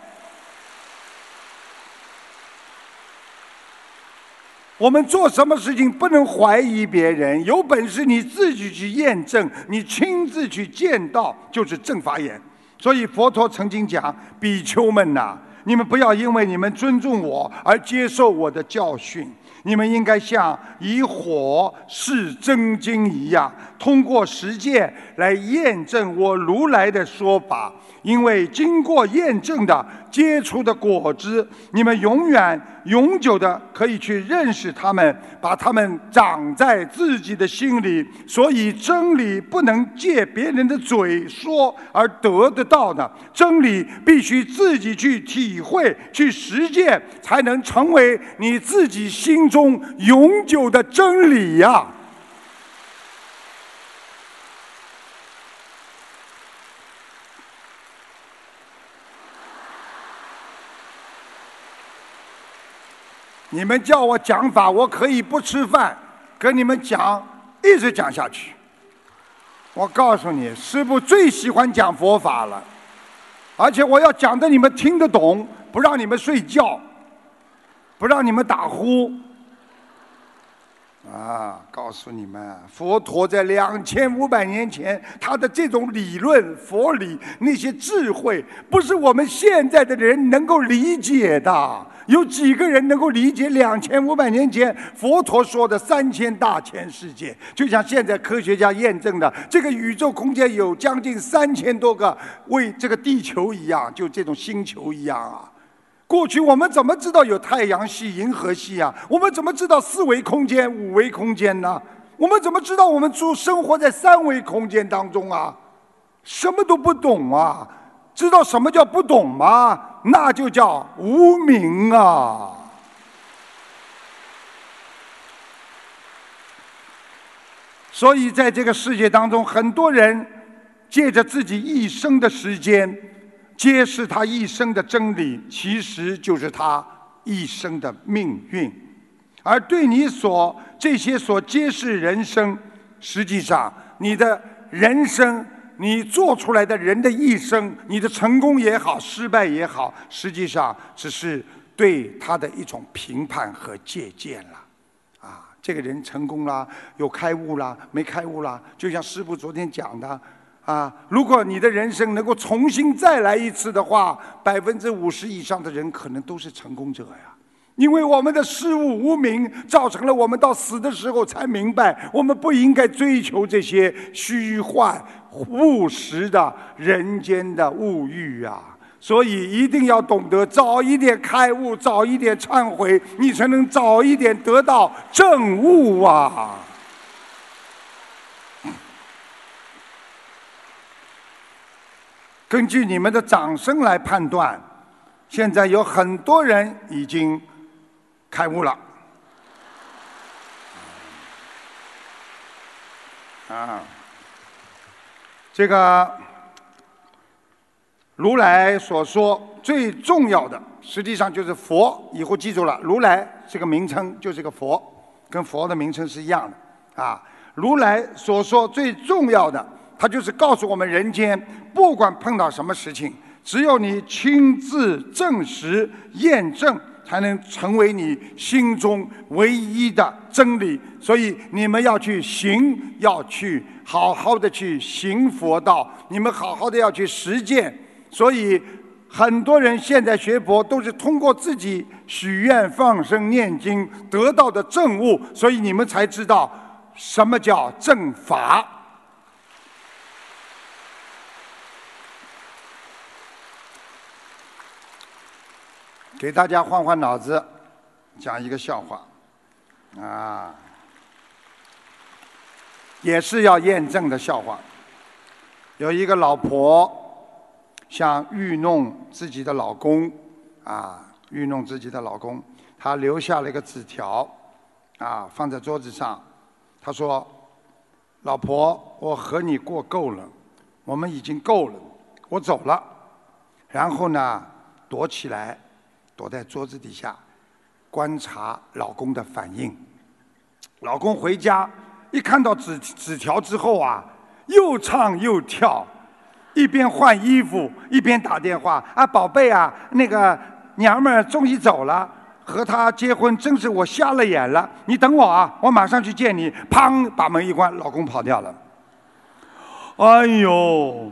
我们做什么事情不能怀疑别人，有本事你自己去验证，你亲自去见到，就是正法眼。所以佛陀曾经讲：比丘们呐。你们不要因为你们尊重我而接受我的教训，你们应该像以火试真经一样，通过实践来验证我如来的说法。因为经过验证的结出的果子，你们永远永久的可以去认识他们，把他们长在自己的心里。所以真理不能借别人的嘴说而得得到的，真理必须自己去体会、去实践，才能成为你自己心中永久的真理呀。你们叫我讲法，我可以不吃饭，跟你们讲，一直讲下去。我告诉你，师父最喜欢讲佛法了，而且我要讲的你们听得懂，不让你们睡觉，不让你们打呼。啊，告诉你们，佛陀在两千五百年前，他的这种理论、佛理那些智慧，不是我们现在的人能够理解的。有几个人能够理解两千五百年前佛陀说的三千大千世界？就像现在科学家验证的，这个宇宙空间有将近三千多个为这个地球一样，就这种星球一样啊。过去我们怎么知道有太阳系、银河系啊？我们怎么知道四维空间、五维空间呢？我们怎么知道我们住生活在三维空间当中啊？什么都不懂啊！知道什么叫不懂吗？那就叫无名啊！所以在这个世界当中，很多人借着自己一生的时间。揭示他一生的真理，其实就是他一生的命运。而对你所这些所揭示人生，实际上你的人生，你做出来的人的一生，你的成功也好，失败也好，实际上只是对他的一种评判和借鉴了。啊，这个人成功了，有开悟了，没开悟了，就像师傅昨天讲的。啊，如果你的人生能够重新再来一次的话，百分之五十以上的人可能都是成功者呀。因为我们的事物无名，造成了我们到死的时候才明白，我们不应该追求这些虚幻、务实的人间的物欲啊。所以一定要懂得早一点开悟，早一点忏悔，你才能早一点得到正悟啊。根据你们的掌声来判断，现在有很多人已经开悟了。啊，这个如来所说最重要的，实际上就是佛。以后记住了，如来这个名称就是个佛，跟佛的名称是一样的。啊，如来所说最重要的。他就是告诉我们：人间不管碰到什么事情，只有你亲自证实、验证，才能成为你心中唯一的真理。所以你们要去行，要去好好的去行佛道，你们好好的要去实践。所以很多人现在学佛都是通过自己许愿、放生、念经得到的证悟，所以你们才知道什么叫正法。给大家换换脑子，讲一个笑话，啊，也是要验证的笑话。有一个老婆想愚弄自己的老公，啊，愚弄自己的老公，她留下了一个纸条，啊，放在桌子上。她说：“老婆，我和你过够了，我们已经够了，我走了。”然后呢，躲起来。躲在桌子底下，观察老公的反应。老公回家一看到纸纸条之后啊，又唱又跳，一边换衣服一边打电话啊，宝贝啊，那个娘们儿终于走了，和他结婚真是我瞎了眼了。你等我啊，我马上去见你。砰，把门一关，老公跑掉了。哎呦！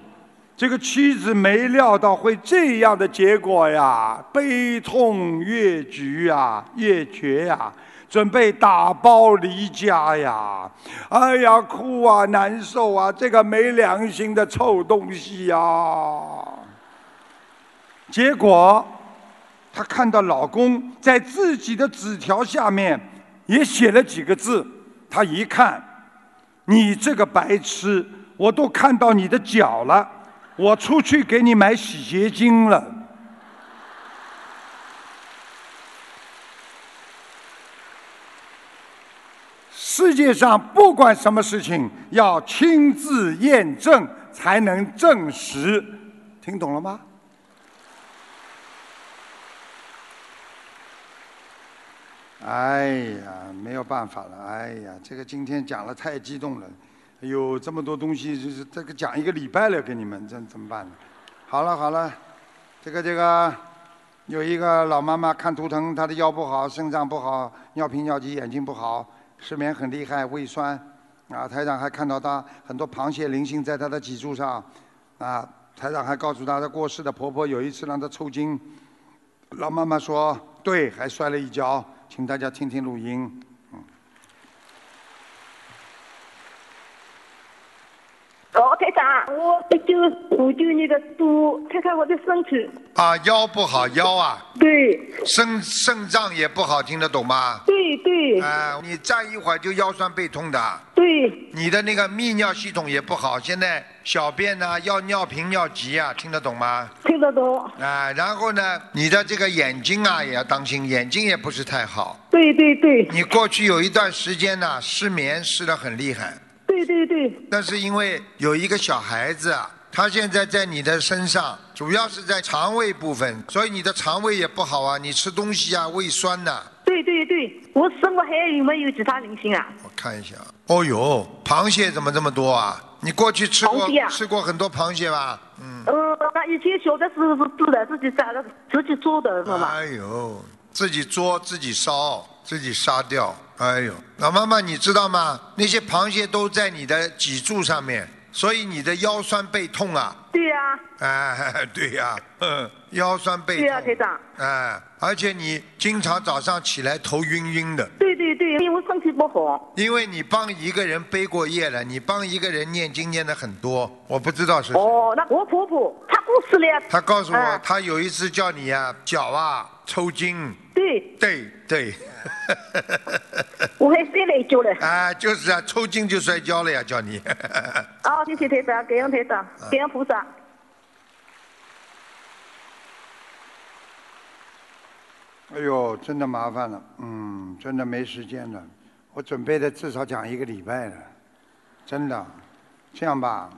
这个妻子没料到会这样的结果呀，悲痛越局啊，越绝呀，准备打包离家呀！哎呀，哭啊，难受啊，这个没良心的臭东西呀！结果，她看到老公在自己的纸条下面也写了几个字，她一看，你这个白痴，我都看到你的脚了。我出去给你买洗洁精了。世界上不管什么事情，要亲自验证才能证实，听懂了吗？哎呀，没有办法了，哎呀，这个今天讲了太激动了，哎呦，这么多东西，就是这个讲一个礼拜了，给你们，这怎么办呢？好了好了，这个这个，有一个老妈妈看图腾，她的腰不好，肾脏不好，尿频尿急，眼睛不好，失眠很厉害，胃酸，啊，台长还看到她很多螃蟹灵性在她的脊柱上，啊，台长还告诉她，她过世的婆婆有一次让她抽筋，老妈妈说对，还摔了一跤。请大家听听录音。我一九五九年的猪，看看我的身体。啊，腰不好，腰啊，对肾肾脏也不好，听得懂吗？对对啊，你站一会儿就腰酸背痛的。对，你的那个泌尿系统也不好，现在小便呢要尿频尿急啊，听得懂吗？听得懂。啊，然后呢，你的这个眼睛啊也要当心，眼睛也不是太好。对对对你过去有一段时间呢失眠失得很厉害，对对对，那是因为有一个小孩子啊，他现在在你的身上，主要是在肠胃部分，所以你的肠胃也不好啊，你吃东西啊胃酸呐、对对对，我身上还有没有其他灵性啊？我看一下，哦呦，螃蟹怎么这么多啊？你过去吃过啊吃过很多螃蟹吧？嗯。呃，那以前小的时候是自的，自己杀的，自己做的，是吧？哎呦，自己捉自己烧，自己杀掉。哎呦，老妈妈，你知道吗？那些螃蟹都在你的脊柱上面，所以你的腰酸背痛啊。对呀、哎，对呀、嗯，腰酸背痛。对呀、台长。哎，而且你经常早上起来头晕晕的，对对对，因为身体不好。因为你帮一个人背过夜了，你帮一个人念经念的很多，我不知道是。哦，那我婆婆她过世了。她告诉我，嗯他有一次叫你呀、脚啊抽筋。对，对对，我还摔了一跤了。啊，就是啊，抽筋就摔跤了呀，叫你。啊，谢谢台长，感恩台长，感恩菩萨。哎呦，真的麻烦了，嗯，真的没时间了。我准备的至少讲一个礼拜了，真的。这样吧，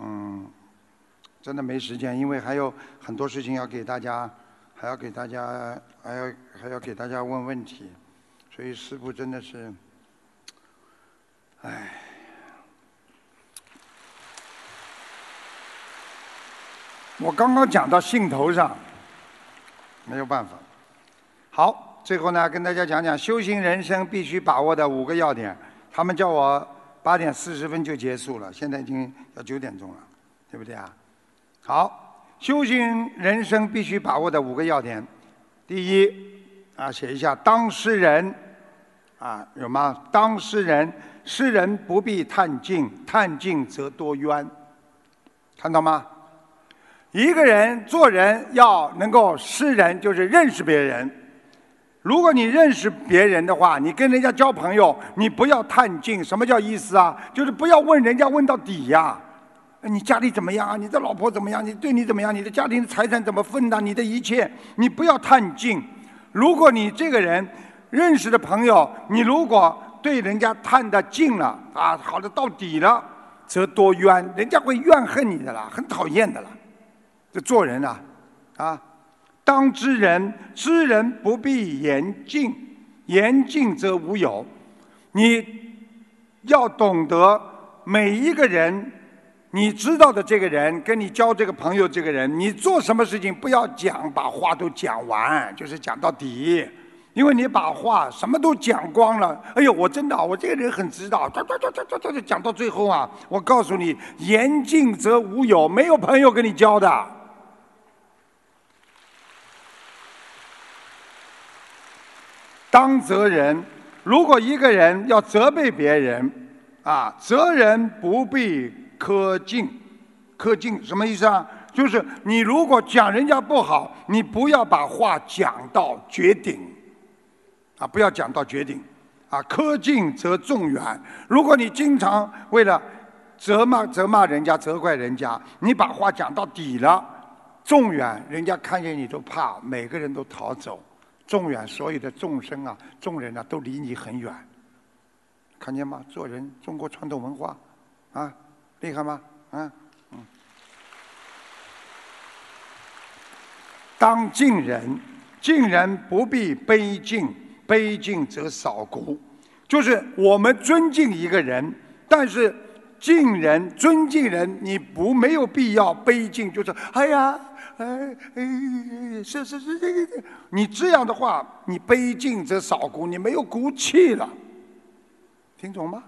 嗯，真的没时间，因为还有很多事情要给大家，还要给大家，还要还要给大家问问题，所以师傅真的是，唉。我刚刚讲到兴头上，没有办法。好，最后呢，跟大家讲讲修行人生必须把握的五个要点。他们叫我八点四十分就结束了，现在已经要九点钟了，对不对啊？好，修行人生必须把握的五个要点。第一，啊，写一下当事人，啊，有吗？当事人，世人不必探尽，探尽则多冤。看到吗？一个人做人要能够识人，就是认识别人。如果你认识别人的话，你跟人家交朋友，你不要探尽。什么叫意思啊？就是不要问人家问到底呀、你家里怎么样啊？你的老婆怎么样？你对你怎么样？你的家庭的财产怎么分的？你的一切，你不要探尽。如果你这个人认识的朋友，你如果对人家探得尽了啊，好的到底了，则多冤，人家会怨恨你的啦，很讨厌的啦。这做人啊，啊，当知人，知人不必言尽，言尽则无有。你要懂得每一个人，你知道的这个人，跟你交这个朋友这个人，你做什么事情不要讲，把话都讲完，就是讲到底。因为你把话什么都讲光了，哎呦，我真的，我这个人很知道，唰唰唰唰唰唰讲到最后啊，我告诉你，言尽则无有，没有朋友跟你交的。当责人，如果一个人要责备别人，啊，责人不必苛尽，苛尽什么意思啊？就是你如果讲人家不好，你不要把话讲到绝顶，啊，不要讲到绝顶，啊，苛尽则众远。如果你经常为了责骂责骂人家、责怪人家，你把话讲到底了，众远，人家看见你都怕，每个人都逃走。众远，所有的众生啊，众人啊，都离你很远。看见吗？做人，中国传统文化，啊，厉害吗？啊，嗯。当敬人，敬人不必卑敬，卑敬则少骨，就是我们尊敬一个人，但是敬人、尊敬人，你不没有必要卑敬，就是哎呀，哎哎，是是是这个，你这样的话，你卑敬则少骨，你没有骨气了，听懂吗？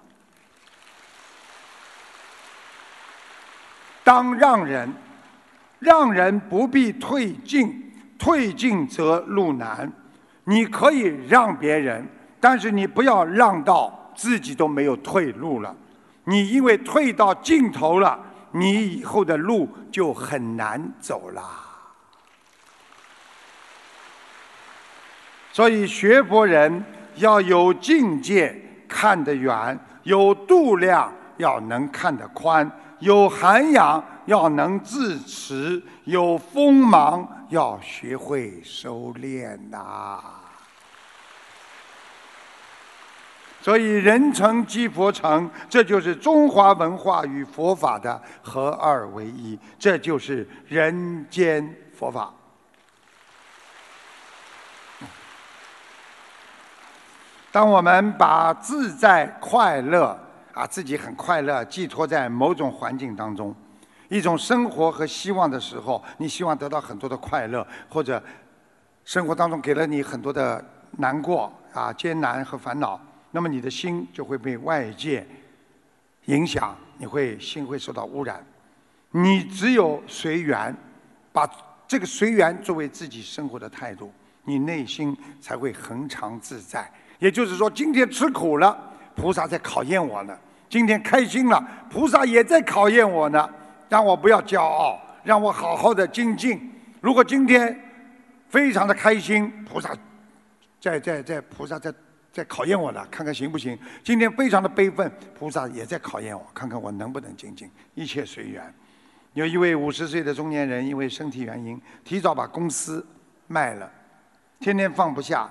当让人，让人不必退进，退进则路难。你可以让别人，但是你不要让到自己都没有退路了。你因为退到尽头了，你以后的路就很难走了。所以学佛人要有境界，看得远；有度量，要能看得宽。有涵养要能自持，有锋芒要学会收敛呐。所以人成即佛成，这就是中华文化与佛法的合二为一，这就是人间佛法。当我们把自在快乐。把自己很快乐寄托在某种环境当中，一种生活和希望的时候，你希望得到很多的快乐，或者生活当中给了你很多的难过啊、艰难和烦恼，那么你的心就会被外界影响，你会心会受到污染。你只有随缘，把这个随缘作为自己生活的态度，你内心才会恒常自在。也就是说，今天吃苦了，菩萨在考验我呢。今天开心了，菩萨也在考验我呢，让我不要骄傲，让我好好的精进。如果今天非常的开心，菩萨在在在，菩萨在在考验我了，看看行不行。今天非常的悲愤，菩萨也在考验我，看看我能不能精进。一切随缘。有一位五十岁的中年人，因为身体原因，提早把公司卖了，天天放不下。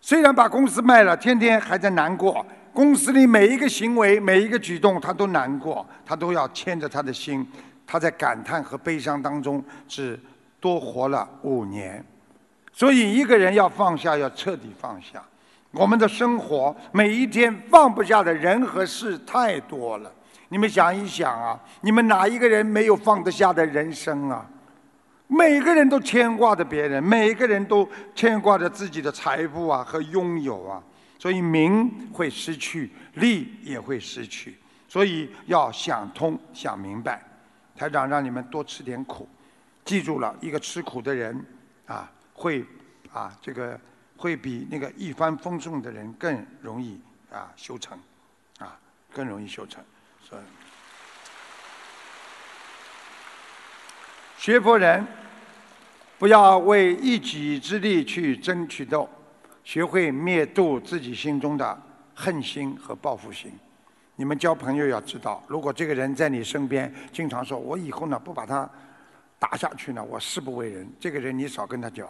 虽然把公司卖了，天天还在难过。公司里每一个行为、每一个举动，他都难过，他都要牵着他的心，他在感叹和悲伤当中，只多活了五年。所以，一个人要放下，要彻底放下。我们的生活每一天放不下的人和事太多了。你们想一想啊，你们哪一个人没有放得下的人生啊？每个人都牵挂着别人，每个人都牵挂着自己的财富啊和拥有啊。所以名会失去，利也会失去，所以要想通、想明白。台长让你们多吃点苦，记住了一个吃苦的人啊，会啊这个会比那个一帆风顺的人更容易啊修成，啊更容易修成。所以学佛人不要为一己之力去争取斗。学会灭度自己心中的恨心和报复心。你们交朋友要知道，如果这个人在你身边，经常说“我以后呢不把他打下去呢，我誓不为人”，这个人你少跟他交。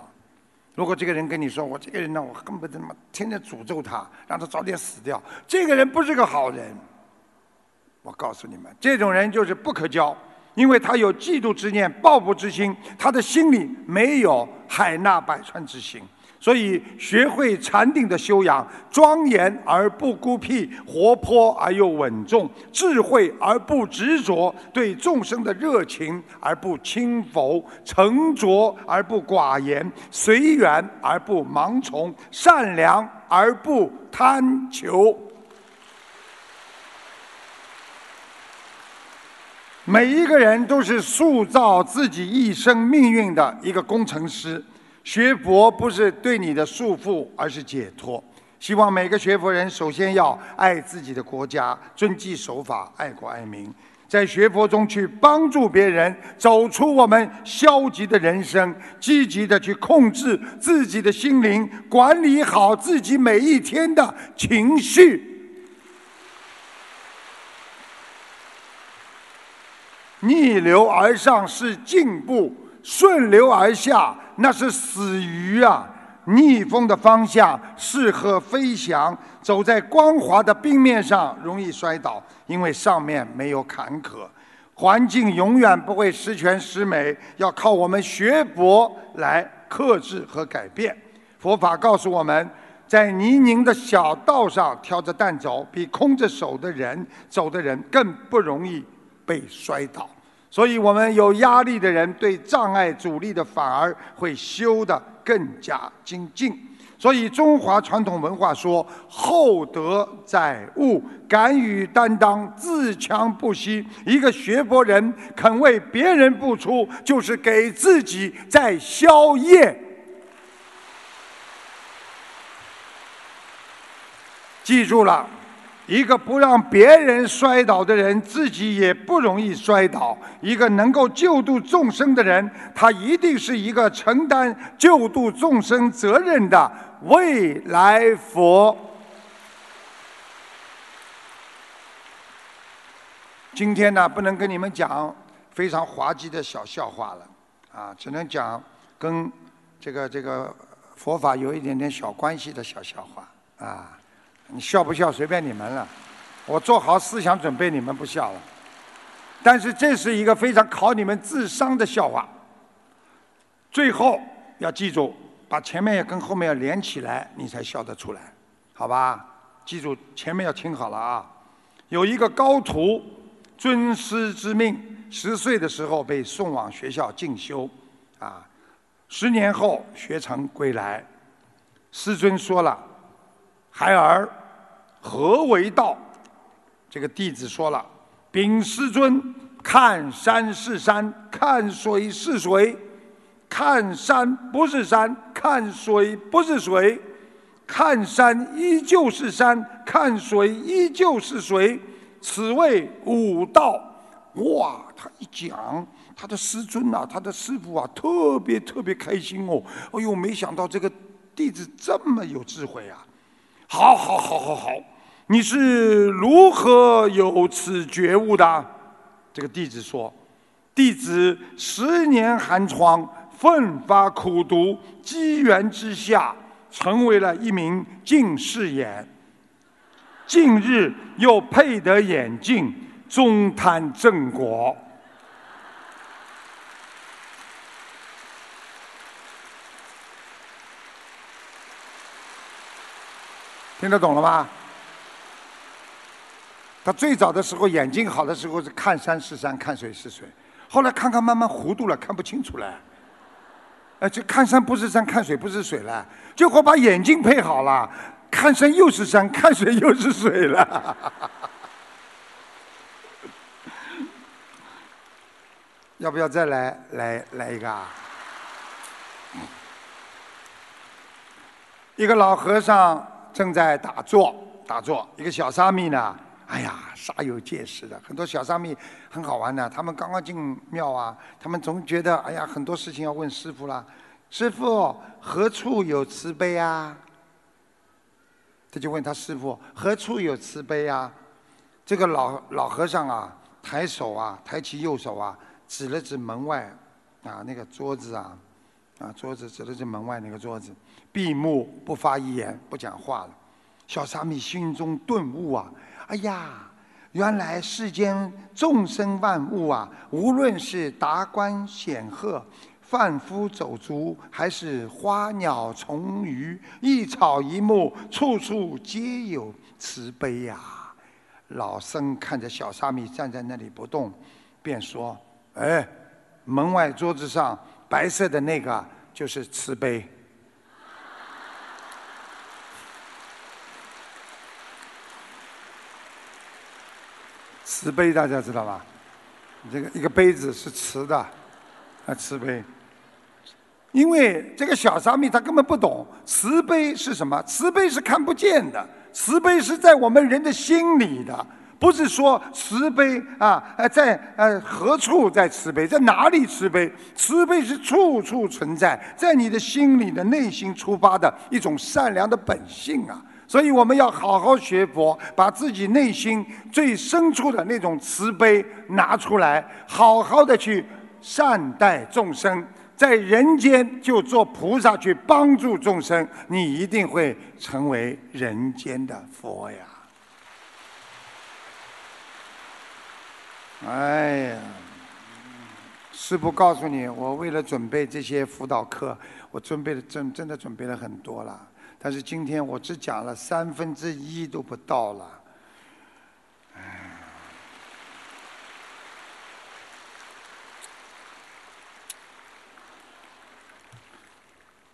如果这个人跟你说“我这个人呢，我恨不得他妈天天诅咒他，让他早点死掉”，这个人不是个好人。我告诉你们，这种人就是不可交，因为他有嫉妒之念、报复之心，他的心里没有海纳百川之心。所以，学会禅定的修养，庄严而不孤僻，活泼而又稳重，智慧而不执着，对众生的热情而不轻浮，沉着而不寡言，随缘而不盲从，善良而不贪求。每一个人都是塑造自己一生命运的一个工程师。学佛不是对你的束缚，而是解脱。希望每个学佛人首先要爱自己的国家，遵纪守法，爱国爱民，在学佛中去帮助别人走出我们消极的人生，积极的去控制自己的心灵，管理好自己每一天的情绪。逆流而上是进步，顺流而下。那是死鱼啊！逆风的方向适合飞翔，走在光滑的冰面上容易摔倒，因为上面没有坎坷。环境永远不会十全十美，要靠我们学佛来克制和改变。佛法告诉我们，在泥泞的小道上挑着担走，比空着手的人走的人更不容易被摔倒。所以，我们有压力的人，对障碍阻力的反而会修得更加精进。所以，中华传统文化说：“厚德载物，敢于担当，自强不息。”一个学佛人肯为别人付出，就是给自己在消业。记住了，一个不让别人摔倒的人，自己也不容易摔倒。一个能够救度众生的人，他一定是一个承担救度众生责任的未来佛。今天呢，不能跟你们讲非常滑稽的小笑话了，啊，只能讲跟这个这个佛法有一点点小关系的小笑话，啊。你笑不笑随便你们了，我做好思想准备，你们不笑了。但是这是一个非常考你们智商的笑话。最后要记住，把前面要跟后面要连起来，你才笑得出来，好吧？记住前面要听好了啊。有一个高徒尊师之命，十岁的时候被送往学校进修，啊，十年后学成归来，师尊说了，孩儿。何为道？这个弟子说了：“禀师尊，看山是山，看水是水；看山不是山，看水不是水；看山依旧是山，看水依旧是水。此谓武道。”哇！他一讲，他的师尊呐，他的师傅啊，特别特别开心哦。哎呦，没想到这个弟子这么有智慧啊！好好好好好。你是如何有此觉悟的？这个弟子说：“弟子十年寒窗，奋发苦读，机缘之下，成为了一名近视眼。近日又配得眼镜，终贪正果。”听得懂了吗？他最早的时候眼睛好的时候是看山是山，看水是水，后来看看慢慢糊涂了，看不清楚了。哎，就看山不是山，看水不是水了，结果把眼睛配好了，看山又是山，看水又是水了。要不要再来来来一个啊？一个老和尚正在打坐，打坐，一个小沙弥呢。哎呀，煞有介事的，很多小沙弥很好玩的。他们刚刚进庙啊，他们总觉得哎呀，很多事情要问师傅啦。师傅，何处有慈悲啊？他就问他师傅，何处有慈悲啊？这个老老和尚啊，抬手啊，抬起右手啊，指了指门外啊那个桌子啊，啊桌子指了指门外那个桌子，闭目不发一言，不讲话了。小沙弥心中顿悟啊。哎呀，原来世间众生万物啊，无论是达官显赫、贩夫走卒，还是花鸟虫鱼、一草一木，处处皆有慈悲呀。老僧看着小沙弥站在那里不动，便说：“哎，门外桌子上白色的那个就是慈悲。”慈悲，大家知道吧？这个一个杯子是瓷的，啊，慈悲。因为这个小沙弥他根本不懂慈悲是什么，慈悲是看不见的，慈悲是在我们人的心里的，不是说慈悲啊，呃，在呃何处在慈悲，在哪里慈悲？慈悲是处处存在，在你的心里的内心出发的一种善良的本性啊。所以我们要好好学佛，把自己内心最深处的那种慈悲拿出来，好好的去善待众生，在人间就做菩萨去帮助众生，你一定会成为人间的佛呀！哎呀，师父告诉你，我为了准备这些辅导课，我准备的真真的准备了很多了。但是今天我只讲了三分之一都不到了。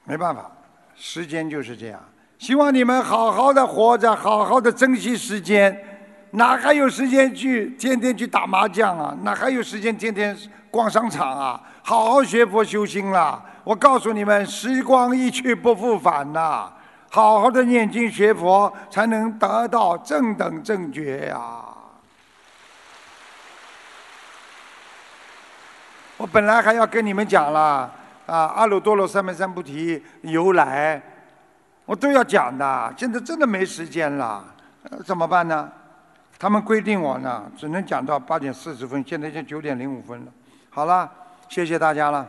没办法，时间就是这样。希望你们好好的活着，好好的珍惜时间。哪还有时间去天天去打麻将啊？哪还有时间天天逛商场啊？好好学佛修心啦！我告诉你们，时光一去不复返呐！好好的念经学佛，才能得到正等正觉呀！我本来还要跟你们讲了啊，阿耨多罗三藐三菩提由来，我都要讲的，现在真的没时间了，怎么办呢？他们规定我呢，只能讲到八点四十分，现在已经九点零五分了。好了，谢谢大家了。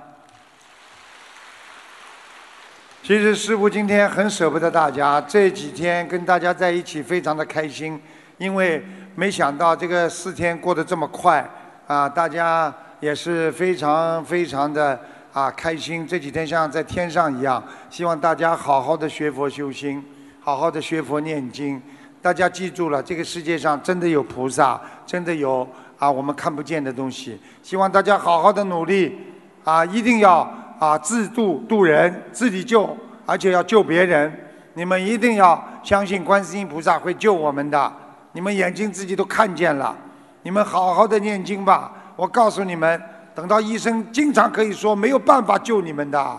其实师傅今天很舍不得大家，这几天跟大家在一起非常的开心，因为没想到这个四天过得这么快啊，大家也是非常非常的啊开心。这几天像在天上一样，希望大家好好的学佛修心，好好的学佛念经。大家记住了，这个世界上真的有菩萨，真的有啊我们看不见的东西。希望大家好好的努力，啊一定要啊自度度人，自己救，而且要救别人。你们一定要相信观世音菩萨会救我们的。你们眼睛自己都看见了，你们好好的念经吧。我告诉你们，等到医生经常可以说没有办法救你们的，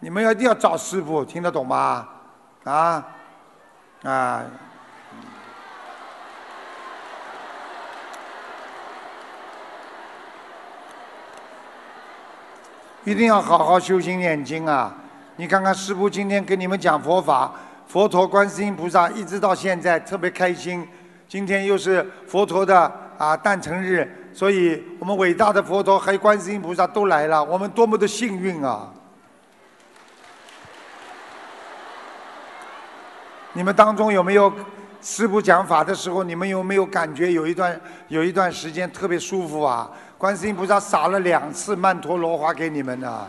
你们一定要找师傅，听得懂吗？啊啊。一定要好好修心念经啊！你看看师父今天给你们讲佛法，佛陀、观世音菩萨一直到现在特别开心。今天又是佛陀的啊诞辰日，所以我们伟大的佛陀还有观世音菩萨都来了，我们多么的幸运啊！你们当中有没有师父讲法的时候，你们有没有感觉有一段有一段时间特别舒服啊？观世音菩萨撒了两次曼陀罗花给你们呢，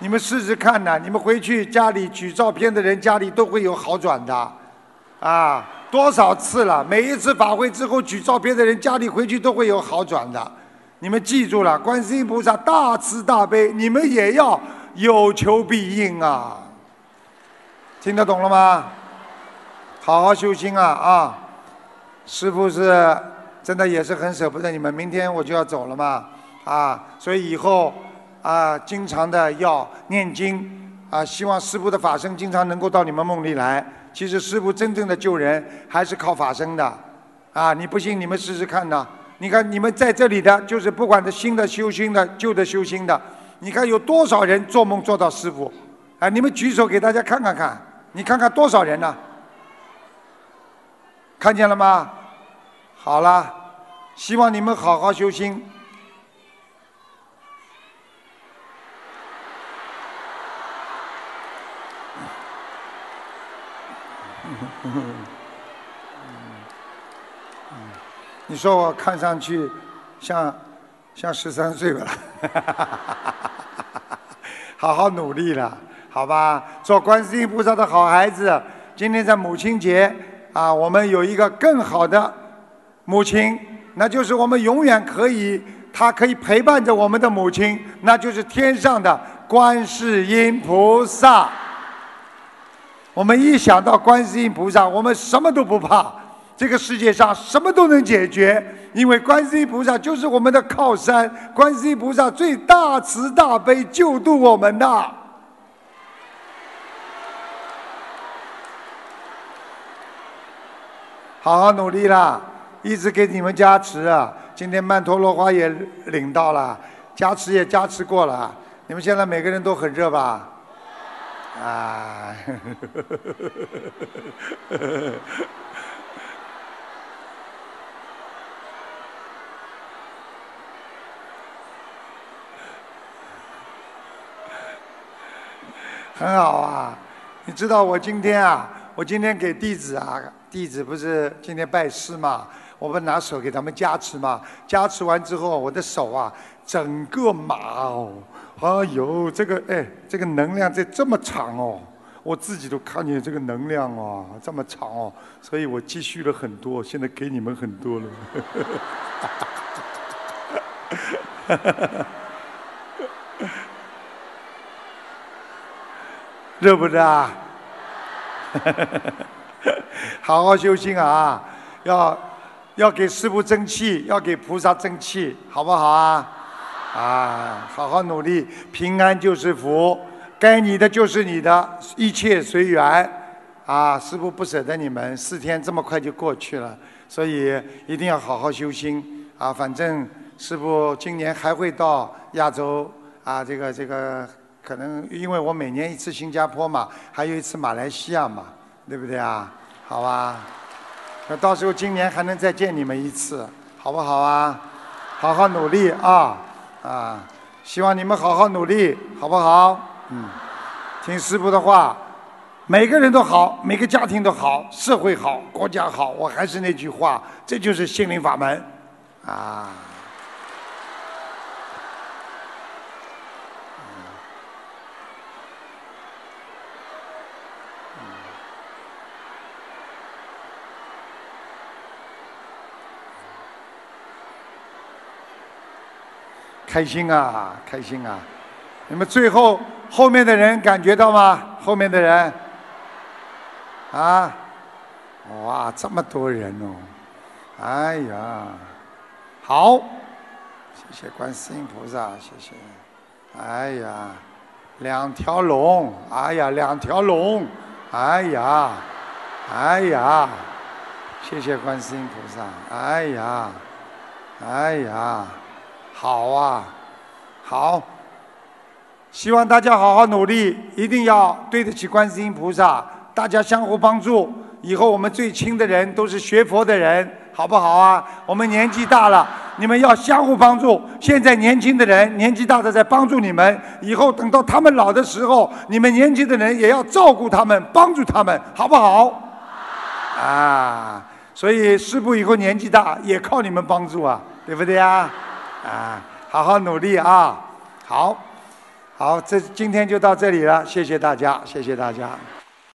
你们试试看呐！你们回去家里举照片的人家里都会有好转的，啊，多少次了？每一次法会之后举照片的人家里回去都会有好转的。你们记住了，观世音菩萨大慈大悲，你们也要有求必应啊！听得懂了吗？好好修心啊啊！师傅是。真的也是很舍不得你们，明天我就要走了嘛，啊，所以以后啊，经常的要念经，啊，希望师父的法身经常能够到你们梦里来。其实师父真正的救人还是靠法身的，啊，你不信你们试试看呐。你看你们在这里的，就是不管是新的修心的、旧的修心的，你看有多少人做梦做到师父？啊，你们举手给大家看看看，你看看多少人呢？看见了吗？好了，希望你们好好修心。你说我看上去像像十三岁吧？好好努力了，好吧？做观世音菩萨的好孩子。今天在母亲节啊，我们有一个更好的。母亲，那就是我们永远可以，他可以陪伴着我们的母亲，那就是天上的观世音菩萨。我们一想到观世音菩萨，我们什么都不怕，这个世界上什么都能解决，因为观世音菩萨就是我们的靠山，观世音菩萨最大慈大悲，救度我们的。好好努力啦！一直给你们加持啊！今天曼陀罗花也领到了，加持也加持过了。你们现在每个人都很热吧？啊！很好啊！你知道我今天啊，我今天给弟子啊，弟子不是今天拜师嘛？我不拿手给他们加持嘛？加持完之后，我的手啊，整个麻哦，哎呦，这个哎，这个能量在这么长哦，我自己都看见这个能量哦，这么长哦，所以我积蓄了很多，现在给你们很多了。热不热啊？好好修心啊，要要给师父争气，要给菩萨争气，好不好啊？啊，好好努力，平安就是福，该你的就是你的，一切随缘。啊，师父不舍得你们，四天这么快就过去了，所以一定要好好修心啊！反正师父今年还会到亚洲啊，这个这个，可能因为我每年一次新加坡嘛，还有一次马来西亚嘛，对不对啊？好吧，那到时候今年还能再见你们一次，好不好啊？好好努力啊！啊，希望你们好好努力，好不好？嗯，听师傅的话，每个人都好，每个家庭都好，社会好，国家好。我还是那句话，这就是心灵法门，啊。开心啊，开心啊！你们最后后面的人感觉到吗？后面的人，啊，哇，这么多人哦！哎呀，好，谢谢观世音菩萨，谢谢。哎呀，两条龙，哎呀，两条龙，哎呀，哎呀，谢谢观世音菩萨，哎呀，哎呀。好啊，好，希望大家好好努力，一定要对得起观世音菩萨，大家相互帮助。以后我们最亲的人都是学佛的人，好不好啊？我们年纪大了，你们要相互帮助。现在年轻的人年纪大的在帮助你们，以后等到他们老的时候，你们年轻的人也要照顾他们，帮助他们，好不好？啊，所以师傅以后年纪大也靠你们帮助啊，对不对呀？啊，好好努力啊！好，好，这今天就到这里了，谢谢大家，谢谢大家。